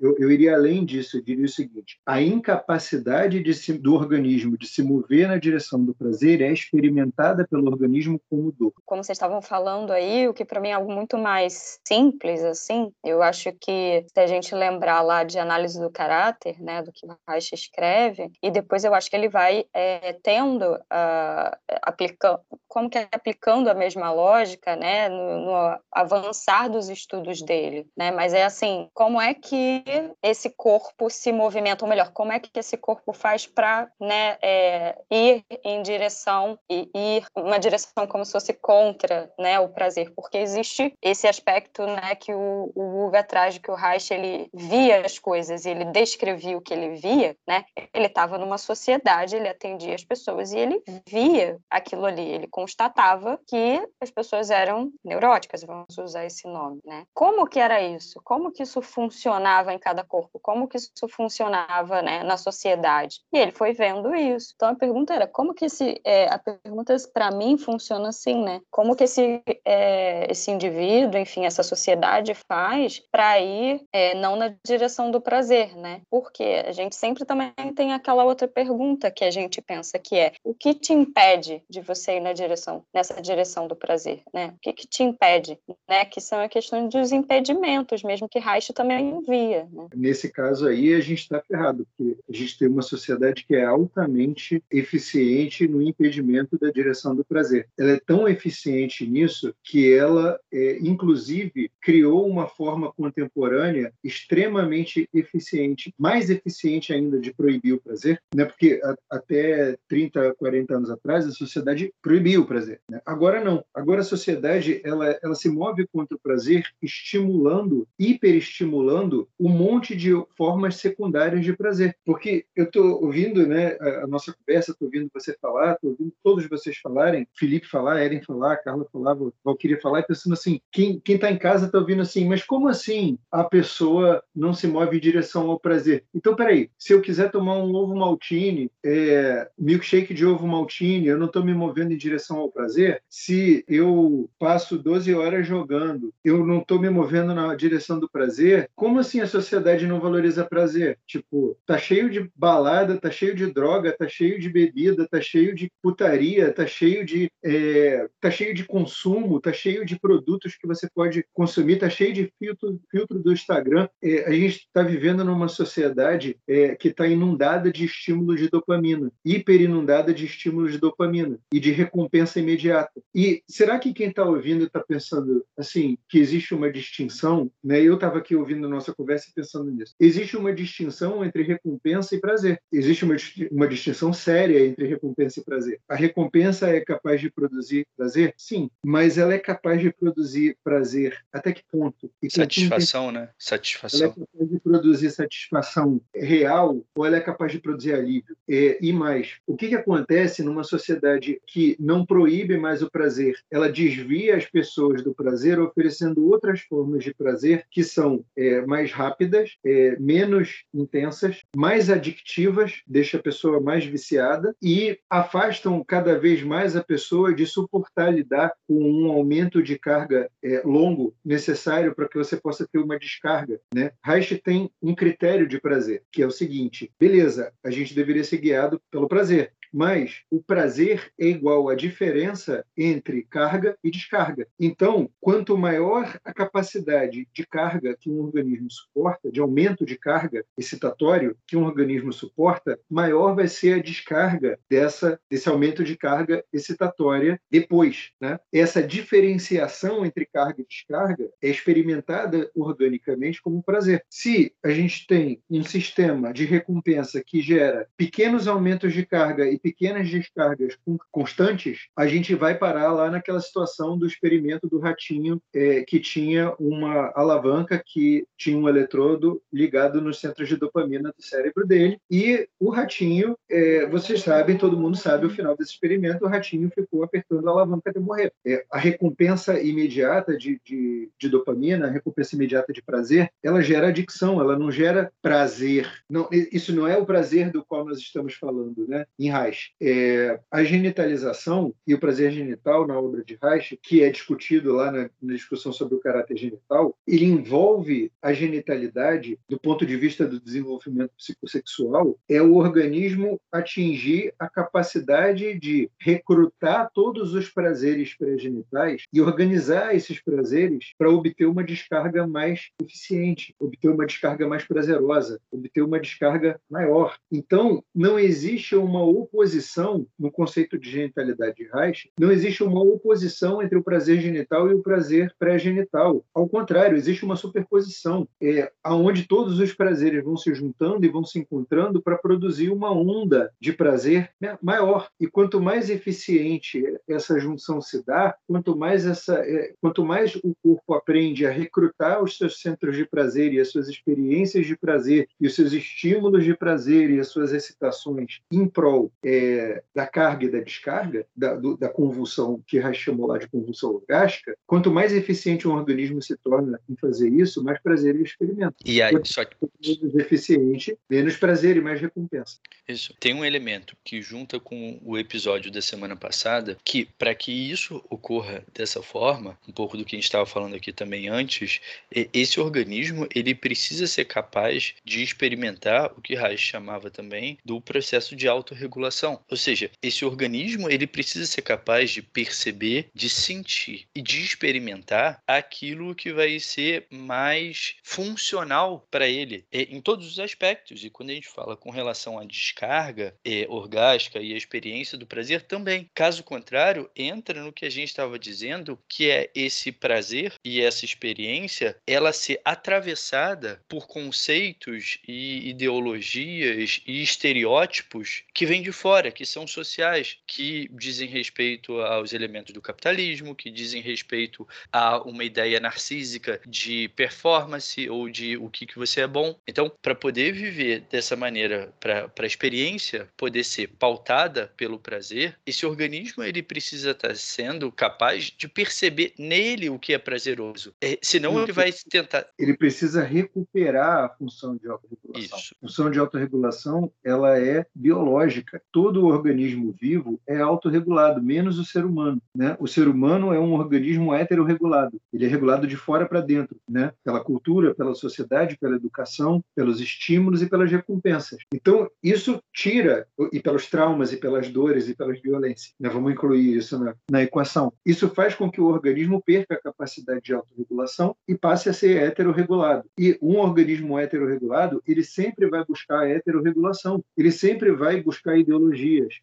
Eu, eu, iria além disso, eu diria o seguinte: a incapacidade se, do organismo de se mover na direção do prazer é experimentada pelo organismo como dor. Como vocês estavam falando aí, o que para mim é algo muito mais simples, assim, eu acho que se a gente lembrar lá de análise do caráter, né, do que Reich escreve, e depois eu acho que ele vai é, tendo, uh, aplicando, como que é aplicando a mesma lógica, né, no, no avançar dos estudos dele né? Mas é assim, como é que esse corpo se movimenta, ou melhor, como é que esse corpo faz para né, é, ir em direção e ir uma direção como se fosse contra, né, o prazer, porque existe esse aspecto, né, que o, o Hugo traz que o Reich ele via as coisas, ele descrevia o que ele via, né? Ele estava numa sociedade, ele atendia as pessoas e ele via aquilo ali, ele constatava que as pessoas eram neuróticas, vamos usar esse nome, né? Como que era isso? Como que isso funcionava em cada corpo? Como que isso funcionava né, na sociedade? E ele foi vendo isso. Então a pergunta era como que esse, é, a pergunta para mim funciona assim, né? Como que esse é, esse indivíduo, enfim, essa sociedade faz para ir é, não na direção do prazer, né? Porque a gente sempre também tem aquela outra pergunta que a gente pensa que é o que te impede de você ir na direção nessa direção do prazer, né? O que, que te impede, né? Que são a questão dos impedimentos mesmo que Reich também envia. Né? Nesse caso aí, a gente está ferrado, porque a gente tem uma sociedade que é altamente eficiente no impedimento da direção do prazer. Ela é tão eficiente nisso que ela, é, inclusive, criou uma forma contemporânea extremamente eficiente, mais eficiente ainda de proibir o prazer, né? porque a, até 30, 40 anos atrás, a sociedade proibiu o prazer. Né? Agora não. Agora a sociedade ela, ela se move contra o prazer, estimulando, hiperestimulando um monte de formas secundárias de prazer. Porque eu estou ouvindo né, a, nossa conversa, estou ouvindo você falar, estou ouvindo todos vocês falarem, Felipe falar, Eren falar, Carla falar, Valquíria falar, e pensando assim, quem está em casa está ouvindo assim, mas como assim a pessoa não se move em direção ao prazer? Então, peraí, se eu quiser tomar um ovo maltine, é, milkshake de ovo maltine, eu não estou me movendo em direção ao prazer? Se eu passo 12 horas jogando, eu não estou me movendo na direção do prazer? Como assim a sociedade não valoriza prazer? Tipo, tá cheio de balada, tá cheio de droga, tá cheio de bebida, tá cheio de putaria, tá cheio de é, tá cheio de consumo, tá cheio de produtos que você pode consumir, tá cheio de filtro, filtro do Instagram. É, a gente está vivendo numa sociedade é, que está inundada de estímulos de dopamina, hiper inundada de estímulos de dopamina e de recompensa imediata. E será que quem está ouvindo está pensando assim que existe uma distinção? Né? Eu estava aqui ouvindo nossa conversa e pensando nisso. Existe uma distinção entre recompensa e prazer. Existe uma, uma distinção séria entre recompensa e prazer. A recompensa é capaz de produzir prazer? Sim, mas ela é capaz de produzir prazer até que ponto? E satisfação, tem... né? Satisfação. Ela é capaz de produzir satisfação real ou ela é capaz de produzir alívio? É, e mais, o que, que acontece numa sociedade que não proíbe mais o prazer? Ela desvia as pessoas do prazer, oferecendo outras formas de prazer que são é, mais rápidas, é, menos intensas, mais adictivas, deixa a pessoa mais viciada e afastam cada vez mais a pessoa de suportar lidar com um aumento de carga é, longo necessário para que você possa ter uma descarga. Né? Reich tem um critério de prazer, que é o seguinte: beleza, a gente deveria ser guiado pelo prazer mas o prazer é igual à diferença entre carga e descarga. Então, quanto maior a capacidade de carga que um organismo suporta, de aumento de carga excitatório que um organismo suporta, maior vai ser a descarga dessa, desse aumento de carga excitatória depois. Né? Essa diferenciação entre carga e descarga é experimentada organicamente como prazer. Se a gente tem um sistema de recompensa que gera pequenos aumentos de carga e pequenas descargas constantes, a gente vai parar lá naquela situação do experimento do ratinho é, que tinha uma alavanca que tinha um eletrodo ligado nos centros de dopamina do cérebro dele e o ratinho, é, vocês sabem, todo mundo sabe o final desse experimento, o ratinho ficou apertando a alavanca de morrer. É, a recompensa imediata de, de, de dopamina, a recompensa imediata de prazer, ela gera adicção, ela não gera prazer. Não, isso não é o prazer do qual nós estamos falando, né? Em Reich. É, a genitalização e o prazer genital na obra de Reich, que é discutido lá na, na, discussão sobre o caráter genital, ele envolve a genitalidade do ponto de vista do desenvolvimento psicossexual, é o organismo atingir a capacidade de recrutar todos os prazeres pré-genitais e organizar esses prazeres para obter uma descarga mais eficiente, obter uma descarga mais prazerosa, obter uma descarga maior. Então, não existe uma oposição oposição no conceito de genitalidade de Reich, não existe uma oposição entre o prazer genital e o prazer pré-genital. Ao contrário, existe uma superposição, é, onde todos os prazeres vão se juntando e vão se encontrando para produzir uma onda de prazer maior. E quanto mais eficiente essa junção se dá, quanto mais, essa, é, quanto mais o corpo aprende a recrutar os seus centros de prazer e as suas experiências de prazer e os seus estímulos de prazer e as suas excitações em prol é, é, da carga e da descarga, da, do, da convulsão, que Reich chamou lá de convulsão orgástica, quanto mais eficiente um organismo se torna em fazer isso, mais prazer ele experimenta. E aí, quanto só que... menos eficiente, menos prazer e mais recompensa. Isso. Tem um elemento que junta com o episódio da semana passada, que para que isso ocorra dessa forma, um pouco do que a gente estava falando aqui também antes, esse organismo ele precisa ser capaz de experimentar o que Reich chamava também do processo de autorregulação ou seja, esse organismo ele precisa ser capaz de perceber, de sentir e de experimentar aquilo que vai ser mais funcional para ele é, em todos os aspectos. E quando a gente fala com relação à descarga é, orgástica e a experiência do prazer também. Caso contrário, entra no que a gente estava dizendo, que é esse prazer e essa experiência ela ser atravessada por conceitos e ideologias e estereótipos que vêm de fora que são sociais, que dizem respeito aos elementos do capitalismo, que dizem respeito a uma ideia narcísica de performance ou de o que, que você é bom. Então, para poder viver dessa maneira, para a experiência poder ser pautada pelo prazer, esse organismo ele precisa estar tá sendo capaz de perceber nele o que é prazeroso. É, senão ele vai tentar. Ele precisa recuperar a função de autorregulação. Isso. A função de autorregulação ela é biológica. Todo organismo vivo é autorregulado, menos o ser humano. Né? O ser humano é um organismo heterorregulado. Ele é regulado de fora para dentro, né? pela cultura, pela sociedade, pela educação, pelos estímulos e pelas recompensas. Então, isso tira, e pelos traumas, e pelas dores, e pelas violências. Né? Vamos incluir isso na, na equação. Isso faz com que o organismo perca a capacidade de autorregulação e passe a ser heterorregulado. E um organismo heterorregulado, ele sempre vai buscar a heterorregulação, ele sempre vai buscar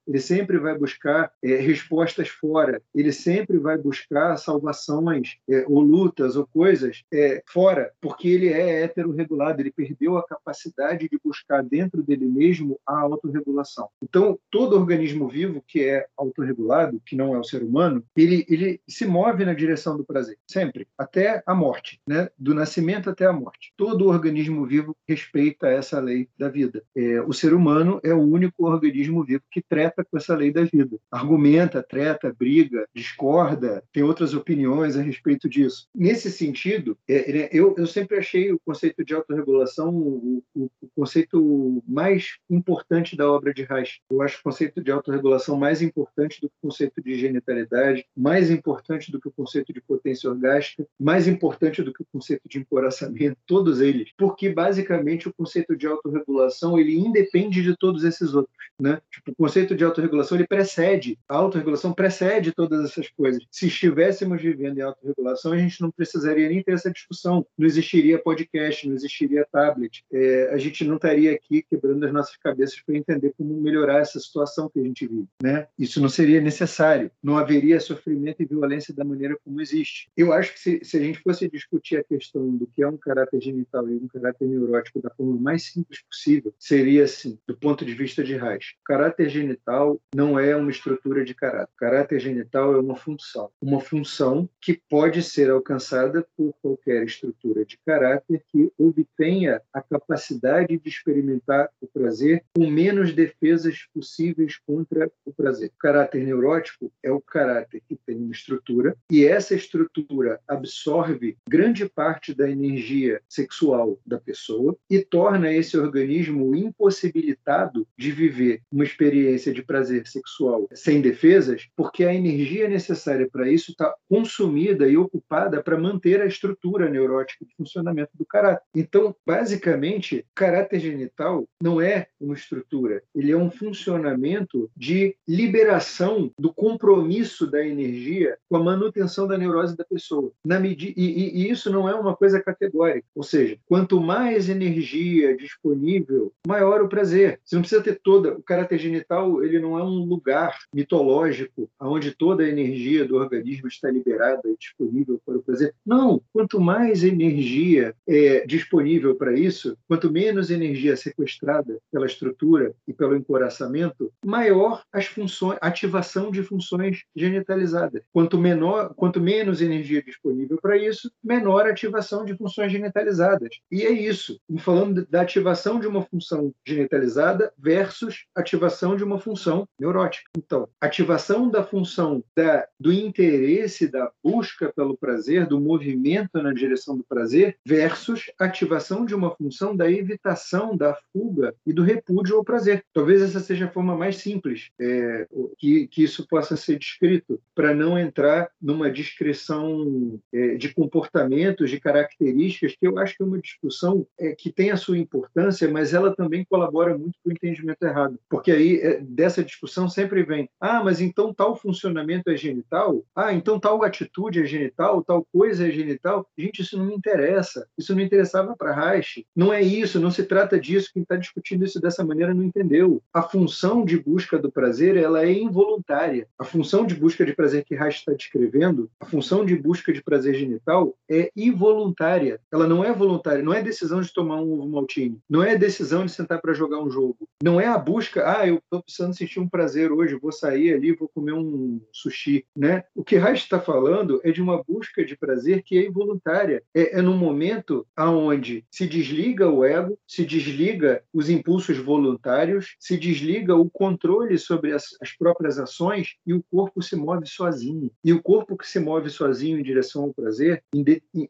ele sempre vai buscar é, respostas fora, ele sempre vai buscar salvações é, ou lutas ou coisas é, fora, porque ele é heterorregulado, ele perdeu a capacidade de buscar dentro dele mesmo a autorregulação. Então, todo organismo vivo que é autorregulado, que não é o ser humano, ele, ele se move na direção do prazer, sempre, até a morte, né? do nascimento até a morte. Todo organismo vivo respeita essa lei da vida. É, o ser humano é o único organismo vivo que treta com essa lei da vida. Argumenta, treta, briga, discorda, tem outras opiniões a respeito disso. Nesse sentido, é, né, eu, eu sempre achei o conceito de autorregulação o, o, o conceito mais importante da obra de Reich. Eu acho o conceito de autorregulação mais importante do que o conceito de genitalidade, mais importante do que o conceito de potência orgástica, mais importante do que o conceito de encoraçamento, todos eles, porque basicamente o conceito de autorregulação ele independe de todos esses outros, né? Tipo, o conceito de autorregulação ele precede, a autorregulação precede todas essas coisas. Se estivéssemos vivendo em autorregulação, a gente não precisaria nem ter essa discussão, não existiria podcast, não existiria tablet, é, a gente não estaria aqui quebrando as nossas cabeças para entender como melhorar essa situação que a gente vive, né? Isso não seria necessário, não haveria sofrimento e violência da maneira como existe. Eu acho que se, se a gente fosse discutir a questão do que é um caráter genital e um caráter neurótico da forma mais simples possível, seria assim, do ponto de vista de Reich. O caráter genital não é uma estrutura de caráter. O caráter genital é uma função. Uma função que pode ser alcançada por qualquer estrutura de caráter que obtenha a capacidade de experimentar o prazer com menos defesas possíveis contra o prazer. O caráter neurótico é o caráter que tem uma estrutura e essa estrutura absorve grande parte da energia sexual da pessoa e torna esse organismo impossibilitado de viver uma experiência de prazer sexual sem defesas, porque a energia necessária para isso está consumida e ocupada para manter a estrutura neurótica de funcionamento do caráter. Então, basicamente, caráter genital não é uma estrutura, ele é um funcionamento de liberação do compromisso da energia com a manutenção da neurose da pessoa. Na medida, e, e isso não é uma coisa categórica, ou seja, quanto mais energia disponível, maior o prazer. Você não precisa ter toda. O caráter genital ele não é um lugar mitológico onde toda a energia do organismo está liberada e disponível para o prazer. Não. Quanto mais energia é disponível para isso, quanto menos energia sequestrada pela estrutura e pelo encoraçamento, maior as funções, ativação de funções genitalizadas. Quanto menor, quanto menos energia disponível para isso, menor a ativação de funções genitalizadas. E é isso. Falando da ativação de uma função genitalizada versus ativação de uma função neurótica. Então, ativação da função da, do interesse, da busca pelo prazer, do movimento na direção do prazer, versus ativação de uma função da evitação, da fuga e do repúdio ao prazer. Talvez essa seja a forma mais simples é, que, que isso possa ser descrito, para não entrar numa descrição é, de comportamentos, de características, que eu acho que é uma discussão é, que tem a sua importância, mas ela também colabora muito para o entendimento errado. Porque aí, é, dessa discussão sempre vem, ah, mas então tal funcionamento é genital? Ah, então tal atitude é genital? Tal coisa é genital? Gente, isso não me interessa. Isso não interessava para Reich. Não é isso, não se trata disso. Quem está discutindo isso dessa maneira não entendeu. A função de busca do prazer, ela é involuntária. A função de busca de prazer que Reich está descrevendo, a função de busca de prazer genital é involuntária. Ela não é voluntária, não é decisão de tomar um ovo maltine, não é decisão de sentar para jogar um jogo. Não é a busca, ah, eu estou precisando sentir um prazer hoje, vou sair ali, vou comer um sushi, né? O que Reich está falando é de uma busca de prazer que é involuntária. É, é num momento aonde se desliga o ego, se desliga os impulsos voluntários, se desliga o controle sobre as, as próprias ações e o corpo se move sozinho. E o corpo que se move sozinho em direção ao prazer,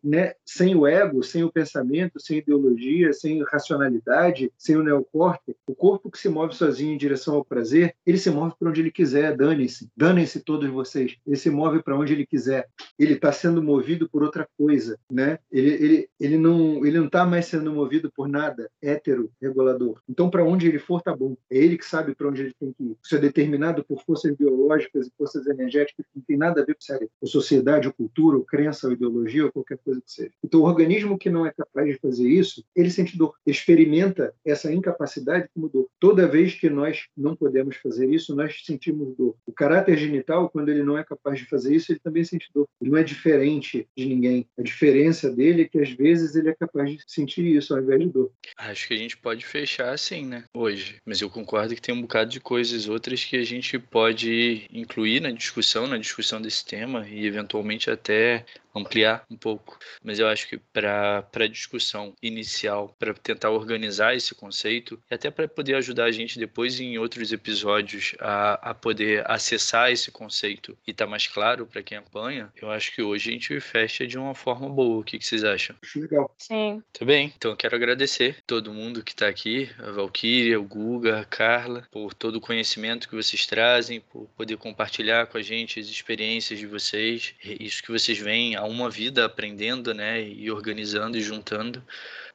né, sem o ego, sem o pensamento, sem ideologia, sem racionalidade, sem o neocorte, o corpo que se move sozinho em direção ao prazer, ele se move para onde ele quiser, dane-se, danem-se todos vocês. Ele se move para onde ele quiser. Ele está sendo movido por outra coisa, né? Ele, ele, ele não ele não está mais sendo movido por nada hétero regulador. Então, para onde ele for, tá bom. É ele que sabe para onde ele tem que ir. Isso é determinado por forças biológicas e forças energéticas que não tem nada a ver com sociedade, ou cultura, ou crença, ou ideologia, ou qualquer coisa que seja. Então, o organismo que não é capaz de fazer isso, ele sente dor, experimenta essa incapacidade como dor. Toda vez que nós não podemos fazer isso, nós sentimos dor. O caráter genital, quando ele não é capaz de fazer isso, ele também sente dor. Ele não é diferente de ninguém. A diferença dele é que às vezes ele é capaz de sentir isso ao invés de dor. Acho que a gente pode fechar assim, né? Hoje. Mas eu concordo que tem um bocado de coisas outras que a gente pode incluir na discussão, na discussão desse tema e eventualmente até ampliar um pouco. Mas eu acho que para a discussão inicial, para tentar organizar esse conceito e até para poder ajudar a gente depois em outros episódios a, a poder acessar esse conceito e tá mais claro para quem acompanha, eu acho que hoje a gente fecha de uma forma boa. O que, que vocês acham? Acho legal. Sim. Tá bem. Então eu quero agradecer todo mundo que está aqui, a Valkyria, o Guga, a Carla, por todo o conhecimento que vocês trazem, por poder compartilhar com a gente as experiências de vocês, isso que vocês veem uma vida aprendendo, né, e organizando e juntando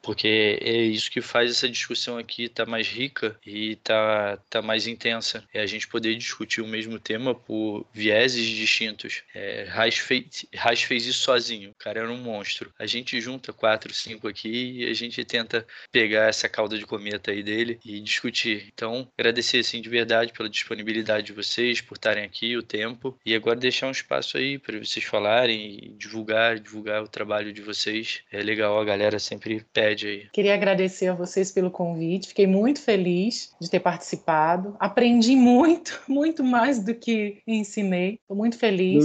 porque é isso que faz essa discussão aqui estar tá mais rica e tá, tá mais intensa. É a gente poder discutir o mesmo tema por vieses distintos. É, Reich, fez, Reich fez isso sozinho, o cara era um monstro. A gente junta quatro, cinco aqui e a gente tenta pegar essa cauda de cometa aí dele e discutir. Então, agradecer assim de verdade pela disponibilidade de vocês, por estarem aqui, o tempo, e agora deixar um espaço aí para vocês falarem e divulgar, divulgar o trabalho de vocês. É legal, a galera sempre pede aí. Queria agradecer a vocês pelo convite, fiquei muito feliz de ter participado. Aprendi muito, muito mais do que ensinei. Estou muito feliz.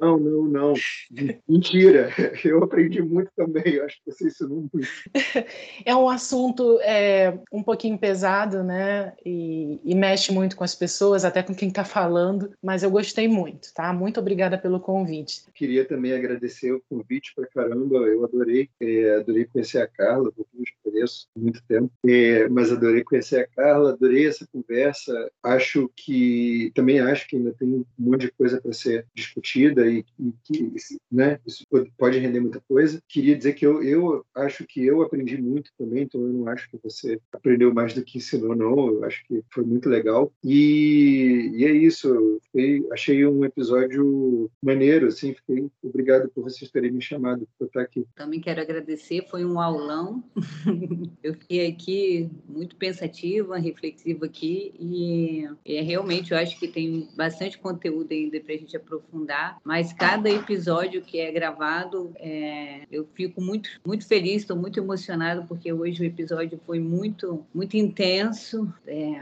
Não, não, não, Mentira, eu aprendi muito também. Eu acho que você ensinou muito. É um assunto é, um pouquinho pesado, né? E, e mexe muito com as pessoas, até com quem está falando, mas eu gostei muito, tá? Muito obrigada pelo convite. Queria também agradecer o convite para caramba, eu adorei, é, adorei conhecer a Carla Carla, porque eu conheço há muito tempo, é, mas adorei conhecer a Carla, adorei essa conversa. Acho que também acho que ainda tem um monte de coisa para ser discutida e, e, que né, isso pode render muita coisa. Queria dizer que eu, eu acho que eu aprendi muito também, então eu não acho que você aprendeu mais do que ensinou, não. Eu acho que foi muito legal. E, e é isso. Fiquei, achei um episódio maneiro, assim. Fiquei obrigado por vocês terem me chamado para estar aqui. Também quero agradecer. Foi um aulão Eu fiquei aqui muito pensativa, reflexiva aqui e é, realmente eu acho que tem bastante conteúdo ainda para a gente aprofundar, mas cada episódio que é gravado é, eu fico muito, muito feliz, estou muito emocionada porque hoje o episódio foi muito, muito intenso.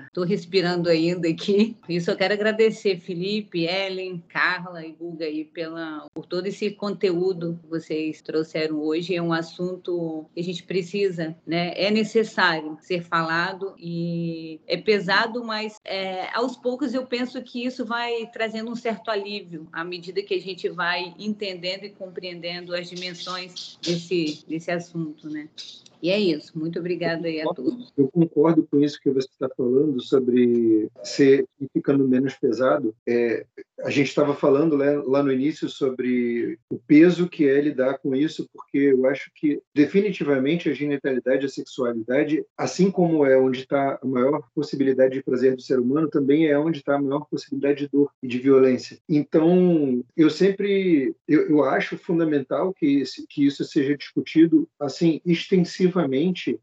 Estou é, respirando ainda aqui. Isso eu quero agradecer Felipe, Ellen, Carla e Guga aí pela, por todo esse conteúdo que vocês trouxeram hoje. É um assunto que a gente precisa, né? É necessário ser falado e é pesado, mas é, aos poucos eu penso que isso vai trazendo um certo alívio à medida que a gente vai entendendo e compreendendo as dimensões desse, desse assunto, né? E é isso. Muito obrigada aí a todos. Eu concordo com isso que você está falando sobre ser ficando menos pesado. É, a gente estava falando né, lá no início sobre o peso que é lidar com isso, porque eu acho que definitivamente a genitalidade, a sexualidade, assim como é onde está a maior possibilidade de prazer do ser humano, também é onde está a maior possibilidade de dor e de violência. Então, eu sempre, eu, eu acho fundamental que, que isso seja discutido assim extensivamente.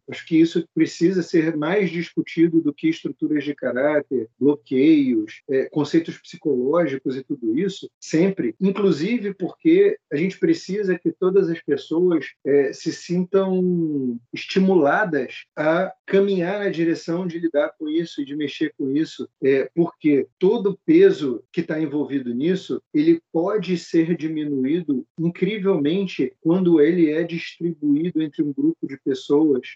Acho que isso precisa ser mais discutido do que estruturas de caráter, bloqueios, é, conceitos psicológicos e tudo isso, sempre, inclusive porque a gente precisa que todas as pessoas é, se sintam estimuladas a caminhar na direção de lidar com isso e de mexer com isso, é, porque todo o peso que está envolvido nisso, ele pode ser diminuído incrivelmente quando ele é distribuído entre um grupo de pessoas.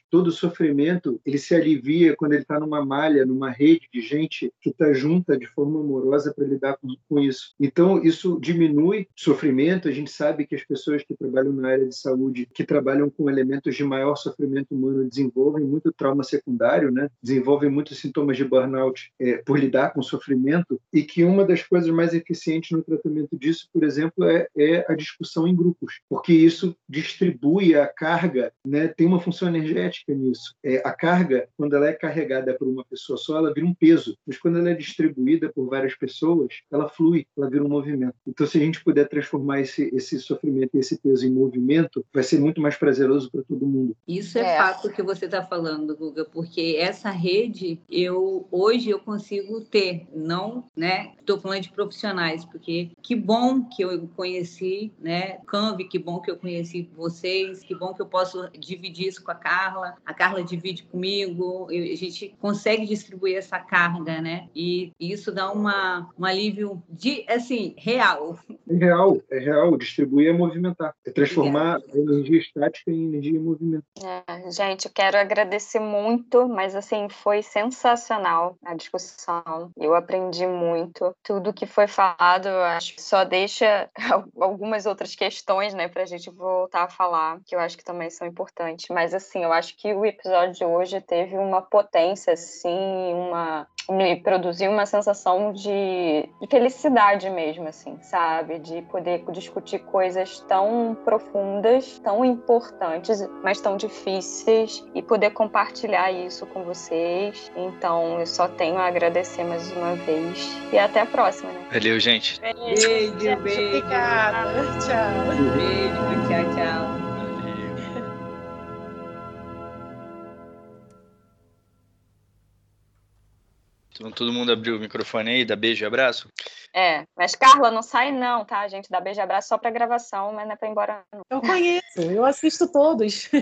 Todo o sofrimento, ele se alivia quando ele está numa malha, numa rede de gente que está junta de forma amorosa para lidar com, com isso. Então, isso diminui sofrimento. A gente sabe que as pessoas que trabalham na área de saúde, que trabalham com elementos de maior sofrimento humano, desenvolvem muito trauma secundário, né? desenvolvem muitos sintomas de burnout é, por lidar com sofrimento, e que uma das coisas mais eficientes no tratamento disso, por exemplo, é, é a discussão em grupos, porque isso distribui a carga, né? tem uma função energética nisso. É, a carga, quando ela é carregada por uma pessoa só, ela vira um peso, mas quando ela é distribuída por várias pessoas, ela flui, ela vira um movimento. Então, se a gente puder transformar esse, esse sofrimento e esse peso em movimento, vai ser muito mais prazeroso para todo mundo. Isso é, é. fato que você está falando, Guga, porque essa rede, eu hoje eu consigo ter, não, né? Estou falando de profissionais, porque que bom que eu conheci, né? Canvi, que bom que eu conheci vocês, que bom que eu posso dividir isso com a Carla, a Carla divide comigo, a gente consegue distribuir essa carga, né? E isso dá uma, um alívio de, assim, real. É real, é real. Distribuir é movimentar, é transformar a energia estática em energia em movimento. É, gente, eu quero agradecer muito, mas assim, foi sensacional a discussão. Eu aprendi muito. Tudo que foi falado, eu acho que só deixa algumas outras questões, né, pra gente voltar a falar, que eu acho que também são importantes. Mas assim, eu acho que o episódio de hoje teve uma potência, assim, uma me produziu uma sensação de, de, felicidade mesmo, assim, sabe? De poder discutir coisas tão profundas, tão importantes, mas tão difíceis e poder compartilhar isso com vocês. Então, eu só tenho a agradecer mais uma vez e até a próxima, né? Valeu, gente. Beijo, beijo. beijo. Obrigada. Tchau. Beijo, tchau, tchau. Todo mundo abriu o microfone aí, dá beijo e abraço? É, mas Carla, não sai não, tá, gente? Dá beijo e abraço só pra gravação, mas não é pra ir embora não. Eu conheço, eu assisto todos. eu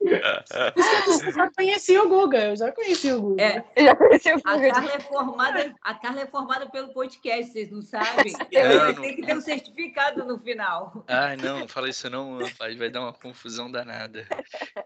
já conheci o Guga, eu já conheci o Guga. É, eu já conheci o Guga. A Carla, é formada, a Carla é formada pelo podcast, vocês não sabem? É, Tem que ter um certificado no final. Ai, não, não fala isso não, rapaz, vai dar uma confusão danada.